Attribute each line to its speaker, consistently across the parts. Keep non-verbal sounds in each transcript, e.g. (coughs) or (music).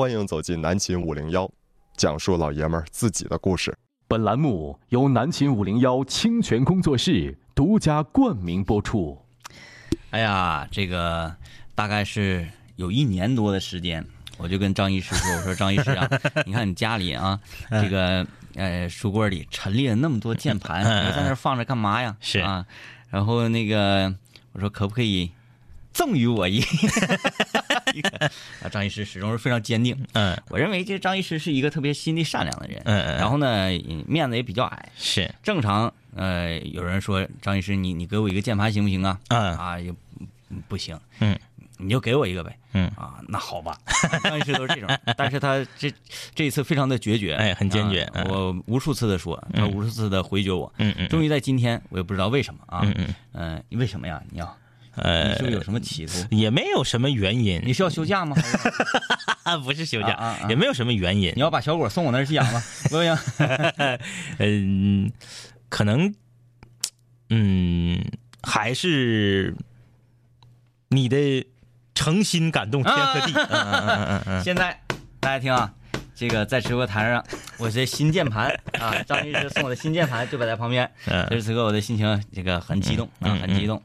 Speaker 1: 欢迎走进南秦五零幺，讲述老爷们儿自己的故事。
Speaker 2: 本栏目由南秦五零幺清泉工作室独家冠名播出。
Speaker 3: 哎呀，这个大概是有一年多的时间，我就跟张医师说：“我说张医师啊，(laughs) 你看你家里啊，这个呃书柜里陈列了那么多键盘，你在那儿放着干嘛呀？
Speaker 4: 是
Speaker 3: 啊，然后那个我说可不可以赠予我一？(laughs) 啊，张医师始终是非常坚定。
Speaker 4: 嗯
Speaker 3: 我认为这张医师是一个特别心地善良的人，
Speaker 4: 嗯嗯
Speaker 3: 然后呢面子也比较矮，
Speaker 4: 是，
Speaker 3: 正常，呃，有人说张医师，你你给我一个键盘行不行啊？
Speaker 4: 嗯
Speaker 3: 啊，也嗯不行。
Speaker 4: 嗯，
Speaker 3: 你就给我一个呗。
Speaker 4: 嗯
Speaker 3: 啊，那好吧。(laughs) 张医师都是这种，但是他这这一次非常的决绝，
Speaker 4: 哎很坚决
Speaker 3: 啊
Speaker 4: 嗯
Speaker 3: 我无数次的说，他无数次的回绝我。
Speaker 4: 嗯嗯
Speaker 3: 终于在今天，我也不知道为什么啊。
Speaker 4: 嗯嗯
Speaker 3: 嗯，你为什么呀？你要你
Speaker 4: 呃
Speaker 3: 是不是有什么企图？
Speaker 4: 也没有什么原因，
Speaker 3: 你是要休假吗？(laughs)
Speaker 4: 不是休假，
Speaker 3: 啊啊啊
Speaker 4: 也没有什么原因
Speaker 3: 你，要把小果送我那儿去养吗？(laughs) 不行。(laughs)
Speaker 4: 嗯，可能，嗯，还是你的诚心感动天和地，嗯嗯嗯嗯嗯
Speaker 3: 现在大家听啊，这个在直播台上，我这新键盘啊，张律师送我的新键盘就摆在旁边。
Speaker 4: 嗯
Speaker 3: 此时此刻我的心情这个很激动啊，很激动。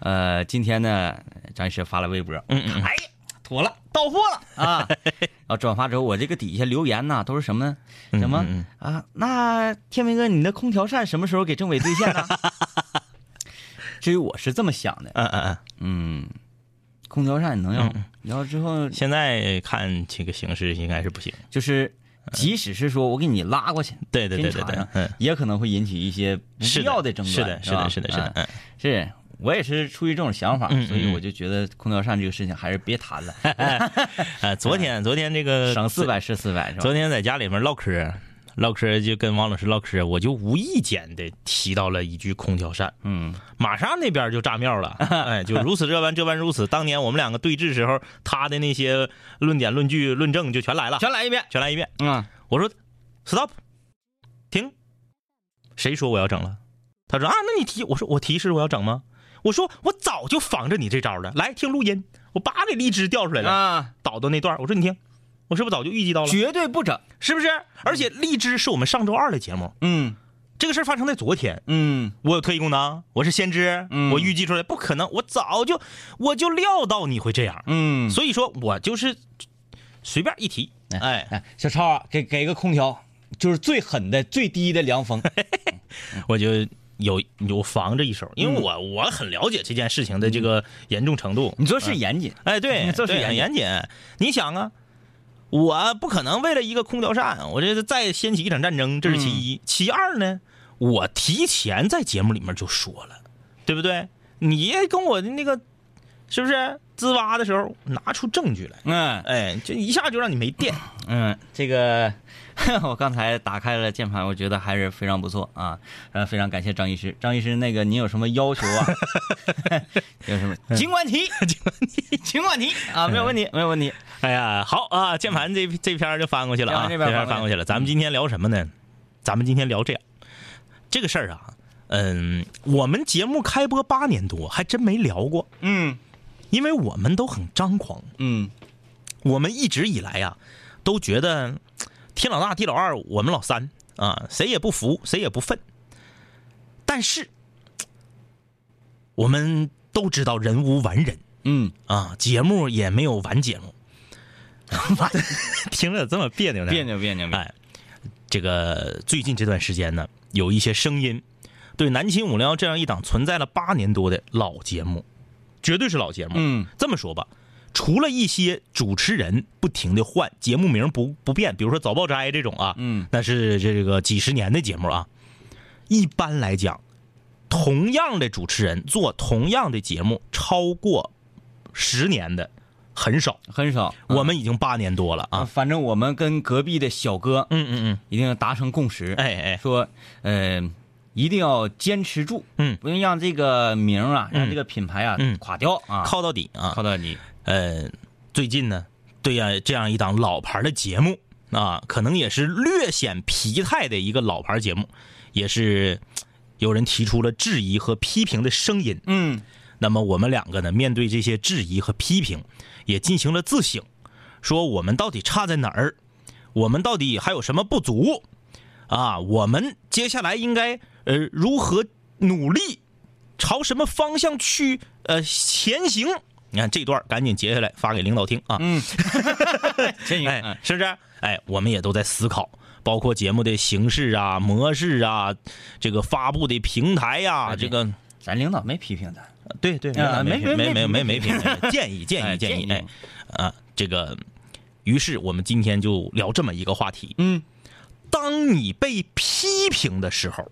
Speaker 3: 呃，今天呢，张医师发了微博，
Speaker 4: 嗯嗯
Speaker 3: 哎呀，妥了，到货了啊！(laughs) 然后转发之后，我这个底下留言呐都是什么呢？什么
Speaker 4: 嗯
Speaker 3: 啊？那天明哥，你的空调扇什么时候给政委兑现呢？(laughs) 至于我是这么想的，
Speaker 4: 嗯嗯嗯，
Speaker 3: 嗯，空调扇能要，要之后
Speaker 4: 现在看这个形势应该是不行，
Speaker 3: 就是，即使是说我给你拉过去，
Speaker 4: 对对对对对嗯，
Speaker 3: 也可能会引起一些不必要的争端。
Speaker 4: 是的，是的，是的，是的，
Speaker 3: 是我也是出于这种想法，所以我就觉得空调扇这个事情还是别谈了，(laughs)
Speaker 4: 呃，昨天 (laughs) 昨天这个
Speaker 3: 省四百是四百，是吧？
Speaker 4: 昨天在家里面唠嗑，唠嗑就跟王老师唠嗑，我就无意间的提到了一句空调扇，
Speaker 3: 嗯，
Speaker 4: 马上那边就炸庙了，(laughs) 哎，就如此这般，这般如此。当年我们两个对峙时候，他的那些论点、论据、论证就全来了，
Speaker 3: 全来一遍。
Speaker 4: 全来一遍。
Speaker 3: 嗯，
Speaker 4: 我说，stop，停，谁说我要整了？他说啊，那你提，我说我提示我要整吗？我说我早就防着你这招了，来听录音，我叭给荔枝调出来了，
Speaker 3: 啊，
Speaker 4: 导到那段，我说你听，我是不是早就预计到了？
Speaker 3: 绝对不整。
Speaker 4: 是不是？而且荔枝是我们上周二的节目，
Speaker 3: 嗯
Speaker 4: 这个事儿发生在昨天。
Speaker 3: 嗯
Speaker 4: 我有特异功能，我是先知，
Speaker 3: 嗯
Speaker 4: 我预计出来，不可能，我早就我就料到你会这样，
Speaker 3: 嗯，
Speaker 4: 所以说我就是随便一提，哎，
Speaker 3: 哎，小超啊，给给个空调，就是最狠的、最低的凉风。(laughs)
Speaker 4: 我就有有防着一手，
Speaker 3: 嗯
Speaker 4: 因为我我很了解这件事情的这个严重程度。
Speaker 3: 你做事严谨，
Speaker 4: 哎，对，(laughs) 对
Speaker 3: 做事严
Speaker 4: 严谨。你想啊，我不可能为了一个空调扇，我这再掀起一场战争，这是其
Speaker 3: 嗯
Speaker 4: 一。其二呢，我提前在节目里面就说了，对不对？你跟我的那个是不是滋哇的时候拿出证据来？
Speaker 3: 嗯
Speaker 4: 哎，就一下就让你没电。
Speaker 3: 嗯，这个 (laughs) 我刚才打开了键盘，我觉得还是非常不错啊。呃，非常感谢张医师。张医师，那个您有什么要求啊？(laughs) 有什么？尽管提，(laughs) 尽管提，尽管提啊，没有问题，没有问题。
Speaker 4: 哎呀，好啊，键盘这这篇就翻过去了啊，
Speaker 3: 这边翻过去
Speaker 4: 翻过去了。咱们今天聊什么呢？咱们今天聊这样，这个事儿啊，嗯，我们节目开播八年多，还真没聊过，
Speaker 3: 嗯
Speaker 4: 因为我们都很张狂，
Speaker 3: 嗯
Speaker 4: 我们一直以来呀、都觉得天老大地老二，我们老三啊，谁也不服，谁也不忿。但是我们都知道人无完人
Speaker 3: 嗯，
Speaker 4: 啊，节目也没有完节目，(laughs) 听着这么别扭呢？
Speaker 3: 别扭别扭，
Speaker 4: 哎，这个最近这段时间呢，有一些声音对南秦五零幺这样一档存在了八年多的老节目，绝对是老节目。
Speaker 3: 嗯
Speaker 4: 这么说吧，除了一些主持人不停的换，节目名不不变，比如说早报斋这种啊，
Speaker 3: 嗯
Speaker 4: 那是这个几十年的节目啊。一般来讲，同样的主持人做同样的节目超过十年的很少。
Speaker 3: 很少。
Speaker 4: 我们已经八年多了
Speaker 3: 啊，
Speaker 4: 啊。
Speaker 3: 反正我们跟隔壁的小哥
Speaker 4: 嗯嗯嗯
Speaker 3: 一定要达成共识，
Speaker 4: 嗯，哎哎，
Speaker 3: 说，呃，一定要坚持住，
Speaker 4: 嗯
Speaker 3: 不能让这个名啊，
Speaker 4: 嗯
Speaker 3: 让这个品牌啊
Speaker 4: 嗯
Speaker 3: 垮掉啊，
Speaker 4: 靠到底啊。
Speaker 3: 靠到底。
Speaker 4: 呃，最近呢，对呀、这样一档老牌的节目啊，可能也是略显疲态的一个老牌节目，也是有人提出了质疑和批评的声音。
Speaker 3: 嗯
Speaker 4: 那么我们两个呢，面对这些质疑和批评，也进行了自省，说我们到底差在哪儿，我们到底还有什么不足啊？我们接下来应该呃如何努力，朝什么方向去呃前行？你看这段赶紧截下来发给领导听啊。
Speaker 3: 嗯。(laughs)
Speaker 4: 哎是不是？哎我们也都在思考包括节目的形式啊模式啊这个发布的平台呀这个
Speaker 3: 咱领导没批评咱
Speaker 4: 对对没
Speaker 3: 没没
Speaker 4: 没没没
Speaker 3: 没 (laughs)
Speaker 4: 建议建议建议。哎啊这个于是我们今天就聊这么一个话题。
Speaker 3: 嗯。
Speaker 4: 当你被批评的时候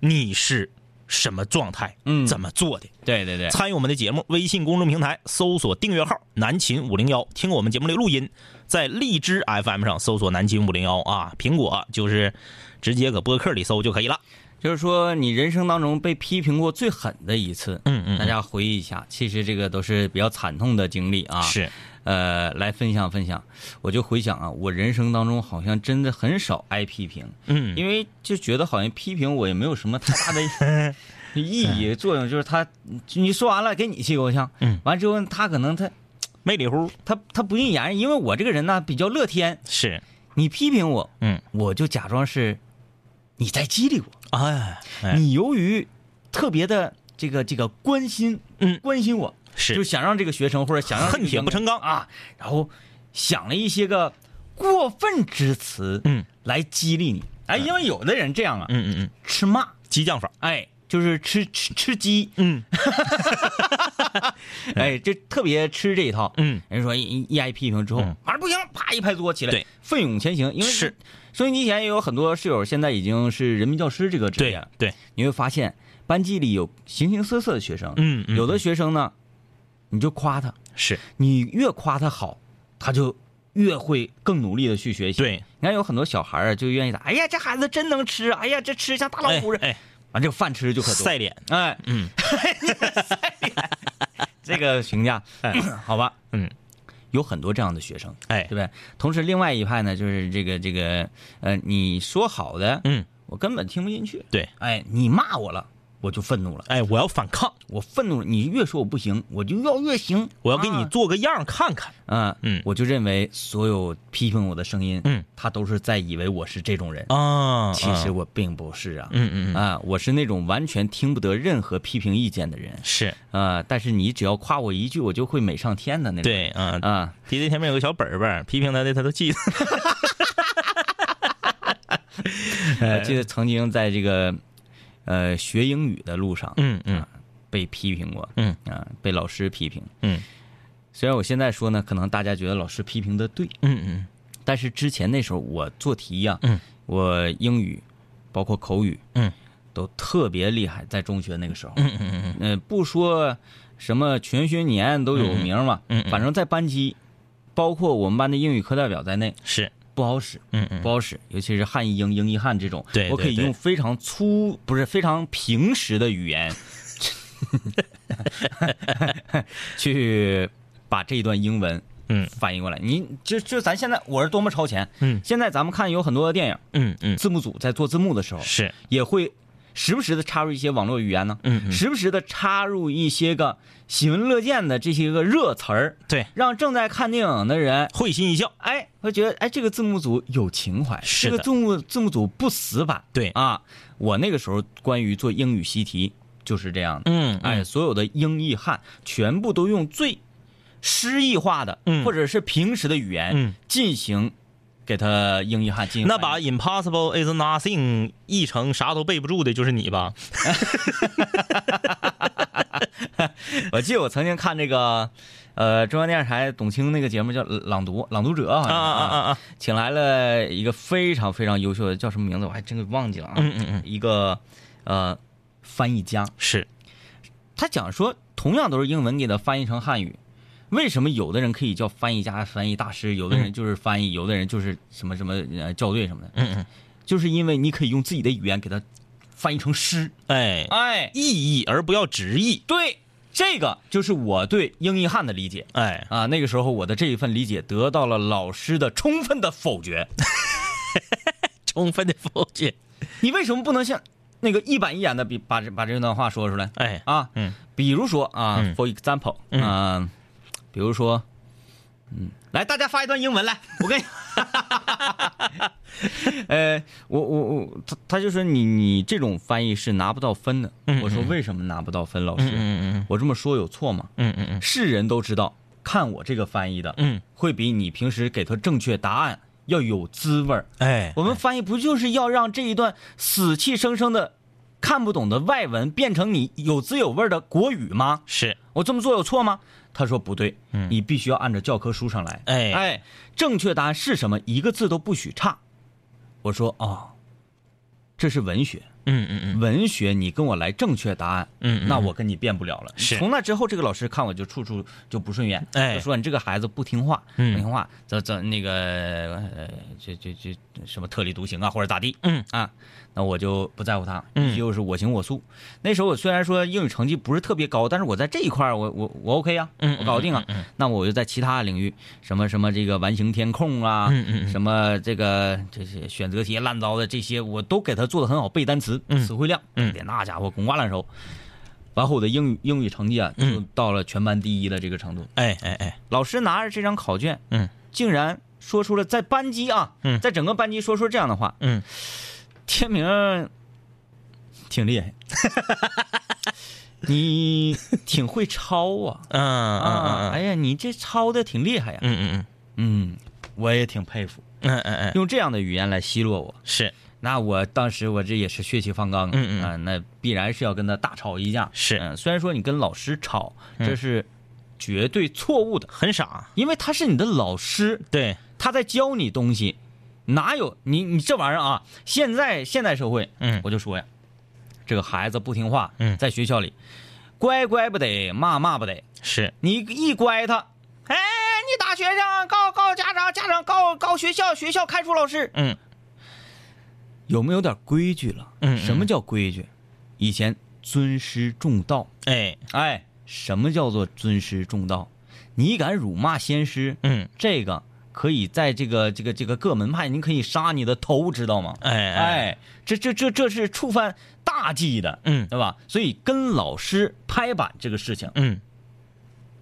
Speaker 4: 你是什么状态？
Speaker 3: 嗯
Speaker 4: 怎么做的？
Speaker 3: 对对对，
Speaker 4: 参与我们的节目，微信公众平台搜索订阅号“南秦五零幺”，听我们节目的录音，在荔枝 FM 上搜索“南秦五零幺”啊，苹果就是直接搁播客里搜就可以了。
Speaker 3: 就是说你人生当中被批评过最狠的一次，
Speaker 4: 嗯嗯
Speaker 3: 大家回忆一下，其实这个都是比较惨痛的经历啊。
Speaker 4: 是，
Speaker 3: 呃，来分享分享。我就回想啊，我人生当中好像真的很少挨批评，
Speaker 4: 嗯，
Speaker 3: 因为就觉得好像批评我也没有什么太大的 (laughs) 意义作用，就是他你说完了给你气够呛，
Speaker 4: 嗯，
Speaker 3: 完之后他可能他
Speaker 4: 没理乎
Speaker 3: 他他不应言，因为我这个人呢比较乐天，
Speaker 4: 是，
Speaker 3: 你批评我，
Speaker 4: 嗯，
Speaker 3: 我就假装是你在激励我，
Speaker 4: 哎，哎。
Speaker 3: 你由于特别的这个这个关心，
Speaker 4: 嗯。
Speaker 3: 关心我，
Speaker 4: 是。
Speaker 3: 就想让这个学生或者想让这个
Speaker 4: 恨铁不成钢。
Speaker 3: 啊，然后想了一些个过分之词，
Speaker 4: 嗯，
Speaker 3: 来激励你。哎，因为有的人这样啊，
Speaker 4: 嗯嗯嗯，
Speaker 3: 吃骂，
Speaker 4: 激将法，
Speaker 3: 哎，就是吃吃吃鸡，
Speaker 4: 嗯。(laughs)
Speaker 3: 哎，这特别吃这一套。
Speaker 4: 嗯，
Speaker 3: 人说一一挨批评之后，
Speaker 4: 嗯。
Speaker 3: 马上不行，啪一拍桌起来，
Speaker 4: 对，
Speaker 3: 奋勇前行。因为
Speaker 4: 是。
Speaker 3: 收音机前也有很多室友现在已经是人民教师这个职业
Speaker 4: 对
Speaker 3: 你会发现班级里有形形色色的学生，
Speaker 4: 嗯嗯。
Speaker 3: 有的学生呢，你就夸他，
Speaker 4: 是。
Speaker 3: 你越夸他好，他就越会更努力的去学习。
Speaker 4: 对，
Speaker 3: 你看有很多小孩啊，就愿意打，哎呀，这孩子真能吃，哎呀，这吃像大老虎似的，
Speaker 4: 哎，
Speaker 3: 完这个饭吃就可多。
Speaker 4: 赛脸，
Speaker 3: 哎，
Speaker 4: 嗯，(laughs)
Speaker 3: 这个评价，(clears throat) 好吧，
Speaker 4: 嗯，
Speaker 3: 有很多这样的学生，
Speaker 4: 哎。
Speaker 3: 对不对？同时，另外一派呢，就是这个这个，呃，你说好的，
Speaker 4: 嗯，
Speaker 3: 我根本听不进去。
Speaker 4: 对，
Speaker 3: 哎，你骂我了，我就愤怒了，
Speaker 4: 哎，我要反抗，
Speaker 3: 我愤怒了，你越说我不行，我就要越行，
Speaker 4: 我要给你
Speaker 3: 啊。
Speaker 4: 做个样看看，
Speaker 3: 嗯
Speaker 4: 嗯。
Speaker 3: 我就认为所有批评我的声音，
Speaker 4: 嗯，
Speaker 3: 他都是在以为我是这种人，
Speaker 4: 啊
Speaker 3: 其实我并不是啊，
Speaker 4: 嗯嗯嗯，
Speaker 3: 啊，我是那种完全听不得任何批评意见的人，
Speaker 4: 是。
Speaker 3: 啊，但是你只要夸我一句，我就会美上天的那种，
Speaker 4: 对，啊，
Speaker 3: 啊，
Speaker 4: 弟弟前面有个小本本，批评他的他都记得，
Speaker 3: 我 (laughs) 记得曾经在这个呃学英语的路上，
Speaker 4: 嗯嗯。
Speaker 3: 被批评过，
Speaker 4: 嗯。
Speaker 3: 啊，被老师批评，
Speaker 4: 嗯。
Speaker 3: 虽然我现在说呢，可能大家觉得老师批评的对，
Speaker 4: 嗯嗯。
Speaker 3: 但是之前那时候我做题呀、
Speaker 4: 嗯
Speaker 3: 我英语包括口语，
Speaker 4: 嗯，
Speaker 3: 都特别厉害，在中学那个时候，
Speaker 4: 嗯嗯嗯
Speaker 3: 呃，不说什么全学年都有名嘛，
Speaker 4: 嗯嗯嗯
Speaker 3: 反正在班级，包括我们班的英语课代表在内，
Speaker 4: 是，
Speaker 3: 不好使，
Speaker 4: 嗯嗯。
Speaker 3: 不好使，尤其是汉译英、英译汉这种，
Speaker 4: 对
Speaker 3: 我可以用非常粗，不是非常平实的语言，(laughs) 去把这一段英文
Speaker 4: 嗯。
Speaker 3: 翻译过来。你就就咱现在我是多么超前，
Speaker 4: 嗯。
Speaker 3: 现在咱们看有很多的电影，
Speaker 4: 嗯嗯。
Speaker 3: 字幕组在做字幕的时候，
Speaker 4: 是，
Speaker 3: 也会时不时的插入一些网络语言呢，
Speaker 4: 嗯嗯。
Speaker 3: 时不时的插入一些个喜闻乐见的这些个热词儿，
Speaker 4: 对，
Speaker 3: 让正在看电影的人
Speaker 4: 会心一笑，
Speaker 3: 哎，会觉得哎，这个字幕组有情怀，
Speaker 4: 是
Speaker 3: 这个字幕字幕组不死板。
Speaker 4: 对。
Speaker 3: 啊，我那个时候关于做英语习题就是这样的，
Speaker 4: 嗯。
Speaker 3: 哎，所有的英译汉全部都用最诗意化的，
Speaker 4: 嗯。
Speaker 3: 或者是平时的语言，
Speaker 4: 嗯。
Speaker 3: 进行给他英译汉进
Speaker 4: 那把 impossible is nothing 译成啥都背不住的，就是你吧？(laughs)
Speaker 3: 我记得我曾经看这个，呃，中央电视台董卿那个节目叫《朗读朗读者》好
Speaker 4: 啊
Speaker 3: 像啊
Speaker 4: 啊啊啊！
Speaker 3: 请来了一个非常非常优秀的，叫什么名字我还真给忘记了啊。
Speaker 4: 嗯嗯嗯
Speaker 3: 一个呃翻译家，
Speaker 4: 是，
Speaker 3: 他讲说，同样都是英文给他翻译成汉语，为什么有的人可以叫翻译家、翻译大师，有的人就是翻译，有的人就是什么什么呃校对什么的，
Speaker 4: 嗯嗯，
Speaker 3: 就是因为你可以用自己的语言给它翻译成诗。
Speaker 4: 哎，
Speaker 3: 哎，
Speaker 4: 意译而不要直译，
Speaker 3: 对，这个就是我对英译汉的理解。
Speaker 4: 哎，
Speaker 3: 啊，那个时候我的这一份理解得到了老师的充分的否决。(laughs)
Speaker 4: 充分的否决，
Speaker 3: 你为什么不能像那个一板一眼的比把这把这段话说出来？
Speaker 4: 哎，
Speaker 3: 啊？
Speaker 4: 嗯。
Speaker 3: 比如说啊、
Speaker 4: 嗯。
Speaker 3: f o r example，
Speaker 4: 嗯。
Speaker 3: 啊比如说，嗯来，大家发一段英文来，我跟你，(laughs) 呃，我我我，他他就说你你这种翻译是拿不到分的。
Speaker 4: 嗯
Speaker 3: 我说为什么拿不到分，老师？
Speaker 4: 嗯嗯
Speaker 3: 我这么说有错吗？
Speaker 4: 嗯嗯嗯
Speaker 3: 是人都知道，看我这个翻译的，
Speaker 4: 嗯，
Speaker 3: 会比你平时给他正确答案要有滋味儿。
Speaker 4: 哎，
Speaker 3: 我们翻译不就是要让这一段死气生生的、看不懂的外文变成你有滋有味的国语吗？
Speaker 4: 是
Speaker 3: 我这么做有错吗？他说不对，你必须要按照教科书上来。
Speaker 4: 哎。
Speaker 3: 哎，正确答案是什么？一个字都不许差。我说哦，这是文学，
Speaker 4: 嗯嗯嗯。
Speaker 3: 文学你跟我来正确答案，
Speaker 4: 嗯嗯
Speaker 3: 那我跟你辩不了了。
Speaker 4: 是。
Speaker 3: 从那之后，这个老师看我就处处就不顺眼，
Speaker 4: 哎。
Speaker 3: 就说你这个孩子不听话，
Speaker 4: 嗯。
Speaker 3: 不听话，怎怎那个呃，就就就什么特立独行啊，或者咋地，
Speaker 4: 嗯。
Speaker 3: 啊，那我就不在乎他，
Speaker 4: 嗯。
Speaker 3: 就是我行我素。那时候我虽然说英语成绩不是特别高，但是我在这一块儿我我我 OK 啊，
Speaker 4: 嗯
Speaker 3: 我搞定啊。那我就在其他领域，什么什么这个完形填空啊，什么这个这些选择题烂糟的这些，我都给他做的很好，背单词，
Speaker 4: 嗯
Speaker 3: 词汇量，那家伙滚瓜烂熟。完后我的英语英语成绩啊，就
Speaker 4: 嗯。
Speaker 3: 到了全班第一的这个程度。
Speaker 4: 哎哎哎，
Speaker 3: 老师拿着这张考卷，
Speaker 4: 嗯。
Speaker 3: 竟然说出了在班级啊，
Speaker 4: 嗯。
Speaker 3: 在整个班级说出这样的话，
Speaker 4: 嗯，
Speaker 3: 天明挺厉害，(laughs) 你挺会抄啊。
Speaker 4: 嗯嗯
Speaker 3: 啊！
Speaker 4: 嗯。
Speaker 3: 哎呀，你这抄的挺厉害呀、
Speaker 4: 嗯嗯
Speaker 3: 嗯。嗯，我也挺佩服，
Speaker 4: 嗯嗯嗯，
Speaker 3: 用这样的语言来奚落我，
Speaker 4: 是。
Speaker 3: 那我当时我这也是血气方刚，
Speaker 4: 嗯嗯。
Speaker 3: 啊，那必然是要跟他大吵一架。
Speaker 4: 是。
Speaker 3: 嗯，虽然说你跟老师吵，这是绝对错误的，
Speaker 4: 很傻，
Speaker 3: 因为他是你的老师，
Speaker 4: 对，
Speaker 3: 他在教你东西，哪有？你你这玩意儿啊？现在现代社会，
Speaker 4: 嗯。
Speaker 3: 我就说呀，这个孩子不听话，
Speaker 4: 嗯。
Speaker 3: 在学校里，乖乖不得，骂骂不得，
Speaker 4: 是。
Speaker 3: 你一乖他，哎，你打学生，告告家长，家长告告学校，学校开除老师，
Speaker 4: 嗯。
Speaker 3: 有没有点规矩了？
Speaker 4: 嗯嗯。
Speaker 3: 什么叫规矩？以前尊师重道，
Speaker 4: 哎。
Speaker 3: 哎，什么叫做尊师重道？你敢辱骂先师，
Speaker 4: 嗯。
Speaker 3: 这个可以在这个这个这个各门派，您可以杀你的头，知道吗？
Speaker 4: 哎哎
Speaker 3: 哎，这这这这是触犯大忌的，
Speaker 4: 嗯
Speaker 3: 对吧？所以跟老师拍板这个事情，
Speaker 4: 嗯，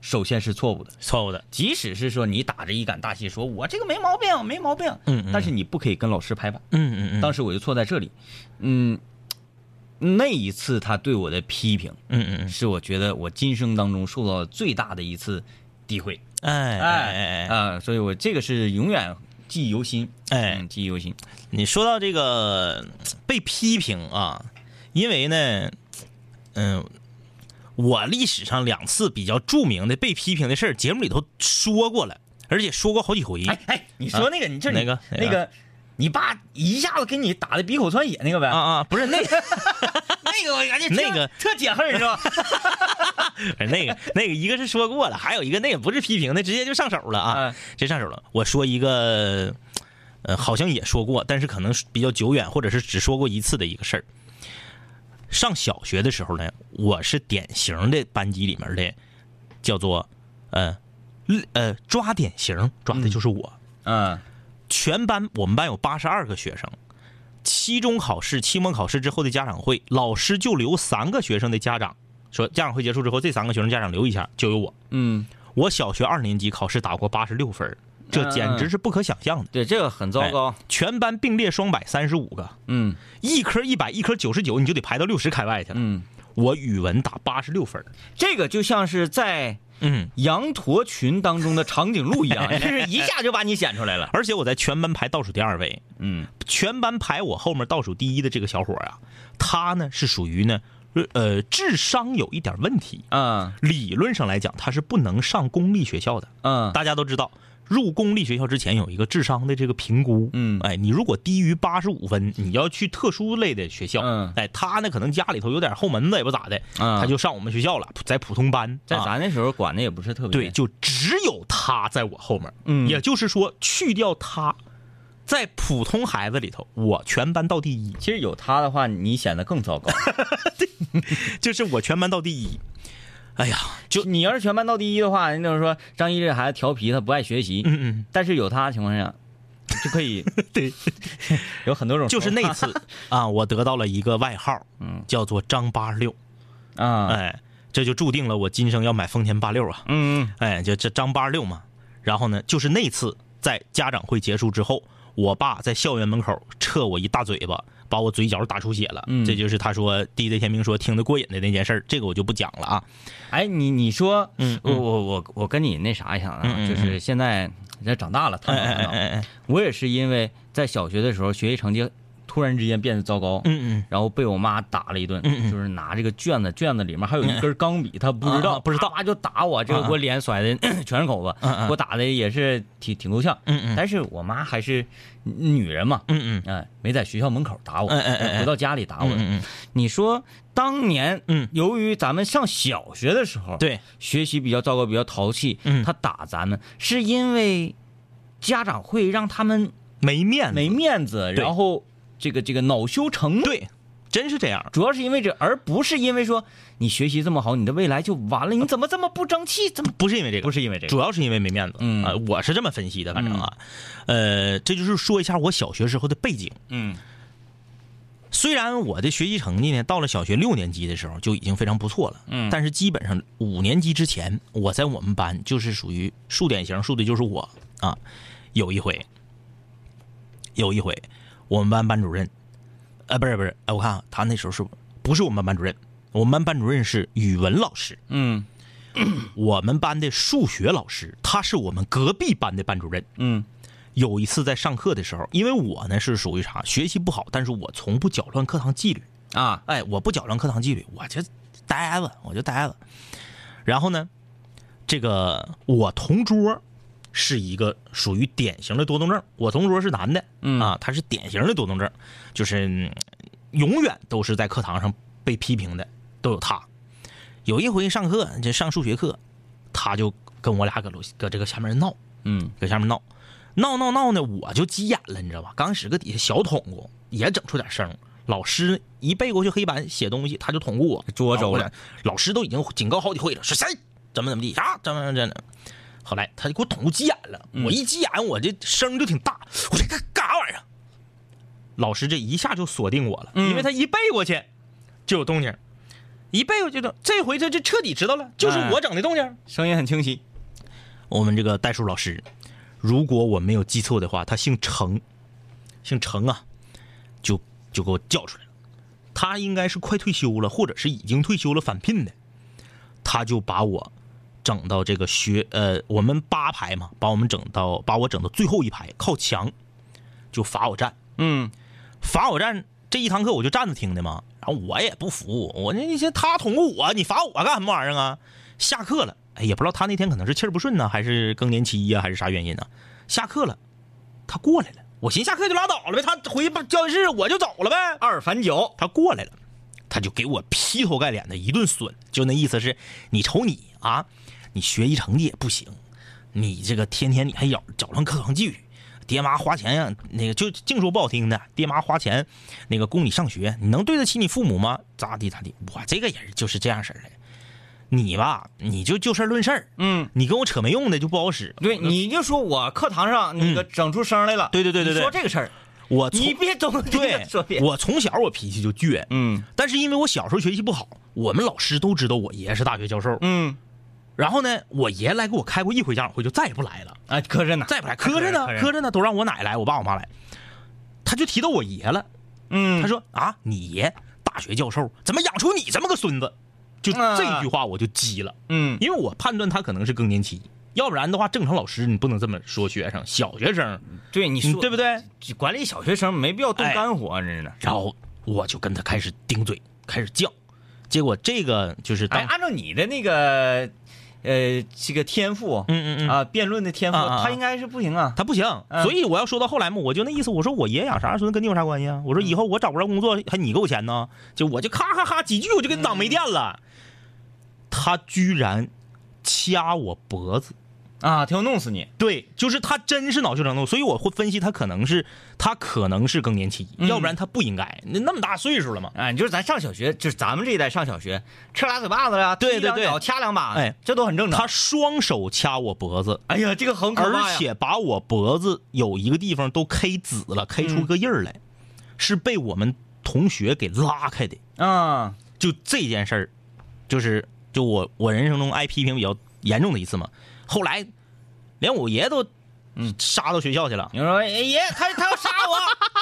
Speaker 3: 首先是错误的。
Speaker 4: 错误的，
Speaker 3: 即使是说你打着一杆大旗说我这个没毛病，没毛病，
Speaker 4: 嗯嗯
Speaker 3: 但是你不可以跟老师拍板。
Speaker 4: 嗯嗯嗯，
Speaker 3: 当时我就错在这里，嗯，那一次他对我的批评，
Speaker 4: 嗯嗯嗯，
Speaker 3: 是我觉得我今生当中受到最大的一次诋毁。
Speaker 4: 哎哎哎哎，
Speaker 3: 啊，所以我这个是永远记忆犹新，
Speaker 4: 哎。
Speaker 3: 嗯记忆犹新。
Speaker 4: 你说到这个被批评啊，因为呢，嗯、我历史上两次比较著名的被批评的事儿，节目里头说过了，而且说过好几回。
Speaker 3: 哎哎，你说那个，你这
Speaker 4: 哪个？哪个
Speaker 3: 那个，你爸一下子给你打的鼻口窜血那个呗？
Speaker 4: 啊啊，不是那个，(laughs)
Speaker 3: 那个我感觉
Speaker 4: 那个
Speaker 3: 特解恨是吧？(laughs)
Speaker 4: 那个，那个，一个是说过了，还有一个那也不是批评那，直接就上手了啊
Speaker 3: 嗯，
Speaker 4: 直接上手了。我说一个，呃，好像也说过，但是可能比较久远，或者是只说过一次的一个事儿。上小学的时候呢，我是典型的班级里面的，叫做呃呃抓典型，抓的就是我。
Speaker 3: 嗯
Speaker 4: 全班我们班有八十二个学生，期中考试、期末考试之后的家长会，老师就留三个学生的家长，说家长会结束之后，这三个学生家长留一下，就有我。
Speaker 3: 嗯，
Speaker 4: 我小学二年级考试打过八十六分，这简直是不可想象的。
Speaker 3: 对，这个很糟糕
Speaker 4: 哎。全班并列双百三十五个，
Speaker 3: 嗯
Speaker 4: 一科一百，一科九十九，你就得排到六十开外去了。
Speaker 3: 嗯，
Speaker 4: 我语文打八十六分，
Speaker 3: 这个就像是在
Speaker 4: 嗯，
Speaker 3: 羊驼群当中的长颈鹿一样，(laughs) 就是一下就把你显出来了。
Speaker 4: 而且我在全班排倒数第二位，
Speaker 3: 嗯。
Speaker 4: 全班排我后面倒数第一的这个小伙啊，他呢是属于呢，呃，智商有一点问题，
Speaker 3: 嗯。
Speaker 4: 理论上来讲他是不能上公立学校的。
Speaker 3: 嗯。
Speaker 4: 大家都知道，入公立学校之前有一个智商的这个评估，
Speaker 3: 嗯。
Speaker 4: 哎，你如果低于八十五分，你要去特殊类的学校，
Speaker 3: 嗯。
Speaker 4: 哎，他呢可能家里头有点后门子也不咋的，
Speaker 3: 嗯。
Speaker 4: 他就上我们学校了，在普通班，
Speaker 3: 在
Speaker 4: 啊。
Speaker 3: 咱那时候管的也不是特别
Speaker 4: 对，就只有他在我后面，
Speaker 3: 嗯。
Speaker 4: 也就是说去掉他，在普通孩子里头，我全班倒第一，
Speaker 3: 其实有他的话，你显得更糟糕。(laughs)
Speaker 4: 就是我全班倒第一。哎呀，就
Speaker 3: 你要是全班倒第一的话，人就是说张一这孩子调皮，他不爱学习。
Speaker 4: 嗯嗯，
Speaker 3: 但是有他的情况下，就可以 (laughs)
Speaker 4: 对，(laughs)
Speaker 3: 有很多种。
Speaker 4: 就是那次 (laughs) 啊，我得到了一个外号，
Speaker 3: 嗯
Speaker 4: 叫做张八六。
Speaker 3: 啊，
Speaker 4: 哎，这就注定了我今生要买丰田八六啊！
Speaker 3: 嗯
Speaker 4: 哎，就这张八六嘛。然后呢，就是那次在家长会结束之后，我爸在校园门口撤我一大嘴巴，把我嘴角打出血了。
Speaker 3: 嗯
Speaker 4: 这就是他说 DJ 天明说听得过瘾的那件事儿，这个我就不讲了啊。
Speaker 3: 哎，你你说，
Speaker 4: 嗯
Speaker 3: 我我我我跟你那啥一下啊，就是现在人长大了，我也是因为在小学的时候学习成绩突然之间变得糟糕，
Speaker 4: 嗯嗯。
Speaker 3: 然后被我妈打了一顿，
Speaker 4: 嗯嗯。
Speaker 3: 就是拿这个卷子，卷子里面还有一根钢笔，她不知道，
Speaker 4: 不知道。
Speaker 3: 啪就打我，这个
Speaker 4: 啊啊
Speaker 3: 给我脸甩的 (coughs) 全是口子，给我打的也是挺挺够呛。
Speaker 4: 嗯嗯。
Speaker 3: 但是我妈还是女人嘛，
Speaker 4: 嗯嗯。
Speaker 3: 哎，没在学校门口打我，回到家里打我。
Speaker 4: 嗯嗯
Speaker 3: 你说当年，
Speaker 4: 嗯。
Speaker 3: 由于咱们上小学的时候，
Speaker 4: 对，
Speaker 3: 学习比较糟糕，比较淘气，
Speaker 4: 嗯。
Speaker 3: 他打咱们是因为家长会让他们
Speaker 4: 没面子，
Speaker 3: 没面子，然后这个这个恼羞成怒。
Speaker 4: 对，真是这样。
Speaker 3: 主要是因为这，而不是因为说你学习这么好，你的未来就完了，你怎么这么不争气？怎么
Speaker 4: 不是因为这个，
Speaker 3: 不是因为这个？
Speaker 4: 主要是因为没面子。
Speaker 3: 嗯
Speaker 4: 啊，我是这么分析的，反正啊，呃，这就是说一下我小学时候的背景。
Speaker 3: 嗯
Speaker 4: 虽然我的学习成绩呢，到了小学六年级的时候就已经非常不错了，
Speaker 3: 嗯
Speaker 4: 但是基本上五年级之前，我在我们班就是属于树典型，树的就是我啊。有一回，有一回，我们班班主任，呃，不是不是，哎，我看啊他那时候是不是我们班班主任？我们班班主任是语文老师，
Speaker 3: 嗯 (clears throat)
Speaker 4: 我们班的数学老师，他是我们隔壁班的班主任。
Speaker 3: 嗯
Speaker 4: 有一次在上课的时候，因为我呢是属于啥，学习不好，但是我从不搅乱课堂纪律。
Speaker 3: 啊
Speaker 4: 哎，我不搅乱课堂纪律，我就呆着，我就呆着。然后呢，这个我同桌是一个属于典型的多动症，我同桌是男的，
Speaker 3: 嗯
Speaker 4: 啊，他是典型的多动症，就是嗯永远都是在课堂上被批评的，都有他。有一回上课，就上数学课，他就跟我俩搁楼搁这个下面闹，
Speaker 3: 嗯
Speaker 4: 搁下面闹，闹闹闹呢，我就急眼了，你知道吧？刚使搁底下小捅咕，也整出点声。老师一背过去黑板写东西，他就捅咕我，
Speaker 3: 捉着了
Speaker 4: 老师都已经警告好几回了，说谁怎么怎么地，啥怎么怎么的。后来他就给我捅急眼了，我一急眼，我这声就挺大，我这干干啥玩意儿？老师这一下就锁定我了，因为他一背过去就有动静，一背过去的，这回他就彻底知道了，就是我整的动静。
Speaker 3: 声音很清晰。
Speaker 4: 我们这个代数老师，如果我没有记错的话，他姓程，姓程啊，就就给我叫出来了。他应该是快退休了，或者是已经退休了返聘的，他就把我整到这个学呃，我们八排嘛，把我们整到把我整到最后一排靠墙，就罚我站。
Speaker 3: 嗯
Speaker 4: 罚我站这一堂课我就站着听的嘛，然后我也不服，我那那些他捅咕我，你罚我干什么玩意儿啊？下课了，哎，也不知道他那天可能是气儿不顺呢，还是更年期呀、还是啥原因呢？下课了，他过来了，我寻思下课就拉倒了呗，他回教室我就走了呗。
Speaker 3: 二反九。
Speaker 4: 他过来了，他就给我劈头盖脸的一顿损，就那意思是，你瞅你啊，你学习成绩也不行，你这个天天你还搅搅乱课堂纪律，爹妈花钱呀，那个就净说不好听的，爹妈花钱那个供你上学，你能对得起你父母吗？咋地咋地，我这个人就是这样式的，你吧，你就就事论事儿，
Speaker 3: 嗯，
Speaker 4: 你跟我扯没用的就不好使。
Speaker 3: 对，你就说我课堂上那个整出声来了。
Speaker 4: 对对对对对
Speaker 3: 说这个事儿，
Speaker 4: 我从
Speaker 3: 你别总
Speaker 4: 对
Speaker 3: 说别。
Speaker 4: 我从小我脾气就倔，
Speaker 3: 嗯
Speaker 4: 但是因为我小时候学习不好，我们老师都知道我爷是大学教授，
Speaker 3: 嗯
Speaker 4: 然后呢，我爷来给我开过一回家长会，就再也不来了，
Speaker 3: 啊，磕碜呢，
Speaker 4: 再也不来，磕碜呢，
Speaker 3: 磕碜
Speaker 4: 呢，都让我奶来，我爸我妈来，他就提到我爷了，
Speaker 3: 嗯，
Speaker 4: 他说啊，你爷大学教授，怎么养出你这么个孙子？就
Speaker 3: 啊
Speaker 4: 这句话我就急了，
Speaker 3: 嗯。
Speaker 4: 因为我判断他可能是更年期，要不然的话，正常老师你不能这么说学生，小学生，
Speaker 3: 对你说
Speaker 4: 嗯对不对？
Speaker 3: 管理小学生没必要动
Speaker 4: 哎
Speaker 3: 肝火，真的。
Speaker 4: 然后我就跟他开始顶嘴，开始犟，结果这个就是
Speaker 3: 哎，按照你的那个呃这个天赋，
Speaker 4: 嗯嗯嗯
Speaker 3: 啊，辩论的天赋，他应该是不行啊。
Speaker 4: 他不行，
Speaker 3: 嗯
Speaker 4: 所以我要说到后来嘛，我就那意思，我说我爷养啥孙子跟你有啥关系啊？我说以后我找不着工作，还你给我钱呢？就我就咔咔咔几句我就给你挡没电了，他居然掐我脖子，
Speaker 3: 啊，他要弄死你。
Speaker 4: 对，就是他真是恼羞成怒，所以我会分析他可能是他可能是更年期，
Speaker 3: 嗯
Speaker 4: 要不然他不应该，那那么大岁数了嘛。
Speaker 3: 哎，你就是咱上小学，就是咱们这一代上小学，吃俩嘴巴子呀，
Speaker 4: 对对对
Speaker 3: 掐两把，
Speaker 4: 哎，
Speaker 3: 这都很正常。
Speaker 4: 他双手掐我脖子，
Speaker 3: 哎呀，这个很可怕呀。
Speaker 4: 而且把我脖子有一个地方都 K 紫了，K 出个印儿来，是被我们同学给拉开的。
Speaker 3: 啊，
Speaker 4: 就这件事儿，就是就我我人生中挨批评比较严重的一次嘛。后来，连我爷都嗯杀到学校去了。
Speaker 3: 你说哎爷，他他要杀我，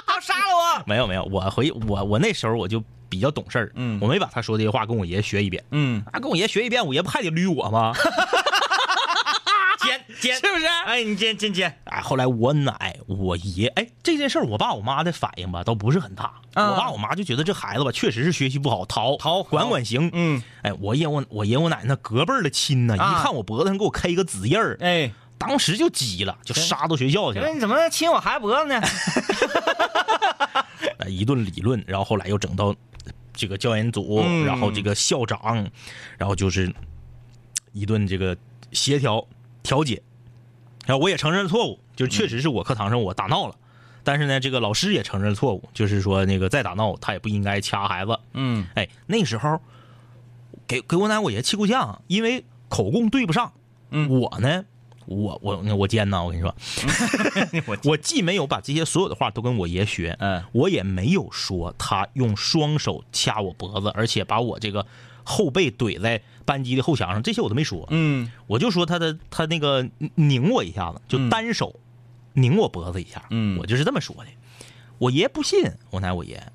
Speaker 3: 他要杀了我。
Speaker 4: 没有没有，我回我我那时候我就比较懂事儿，
Speaker 3: 嗯
Speaker 4: 我没把他说这些话跟我爷学一遍，
Speaker 3: 嗯，
Speaker 4: 啊，跟我爷学一遍，我爷不还得捋我吗？(laughs) 是不是？
Speaker 3: 哎，你接接接，
Speaker 4: 哎，后来我奶、我爷，哎，这件事儿我爸我妈的反应吧，倒不是很大。
Speaker 3: 啊
Speaker 4: 我爸我妈就觉得这孩子吧，确实是学习不好，逃
Speaker 3: 逃
Speaker 4: 管管行。
Speaker 3: 嗯，
Speaker 4: 哎，我爷我我爷我奶那隔辈儿的亲呢，
Speaker 3: 啊
Speaker 4: 一看我脖子上给我开一个紫印儿，
Speaker 3: 哎，
Speaker 4: 当时就急了，就杀到学校去了
Speaker 3: 那。你怎么亲我孩子脖子呢？
Speaker 4: 呃 (laughs) 一顿理论，然后后来又整到这个教研组，
Speaker 3: 嗯
Speaker 4: 然后这个校长，然后就是一顿这个协调调解，然后我也承认了错误，就是确实是我课堂上我打闹了，但是呢，这个老师也承认错误，就是说那个再打闹他也不应该掐孩子。
Speaker 3: 嗯
Speaker 4: 哎，那时候给给我奶我爷气够呛，因为口供对不上，
Speaker 3: 嗯
Speaker 4: 我呢。我我我奸呐！我跟你说，(laughs)
Speaker 3: 我
Speaker 4: 我既没有把这些所有的话都跟我爷学，
Speaker 3: 嗯
Speaker 4: 我也没有说他用双手掐我脖子，而且把我这个后背怼在班级的后墙上，这些我都没说。
Speaker 3: 嗯。
Speaker 4: 我就说他的他那个拧我一下子，就单手拧我脖子一下，
Speaker 3: 嗯。
Speaker 4: 我就是这么说的。我爷不信，我奶我爷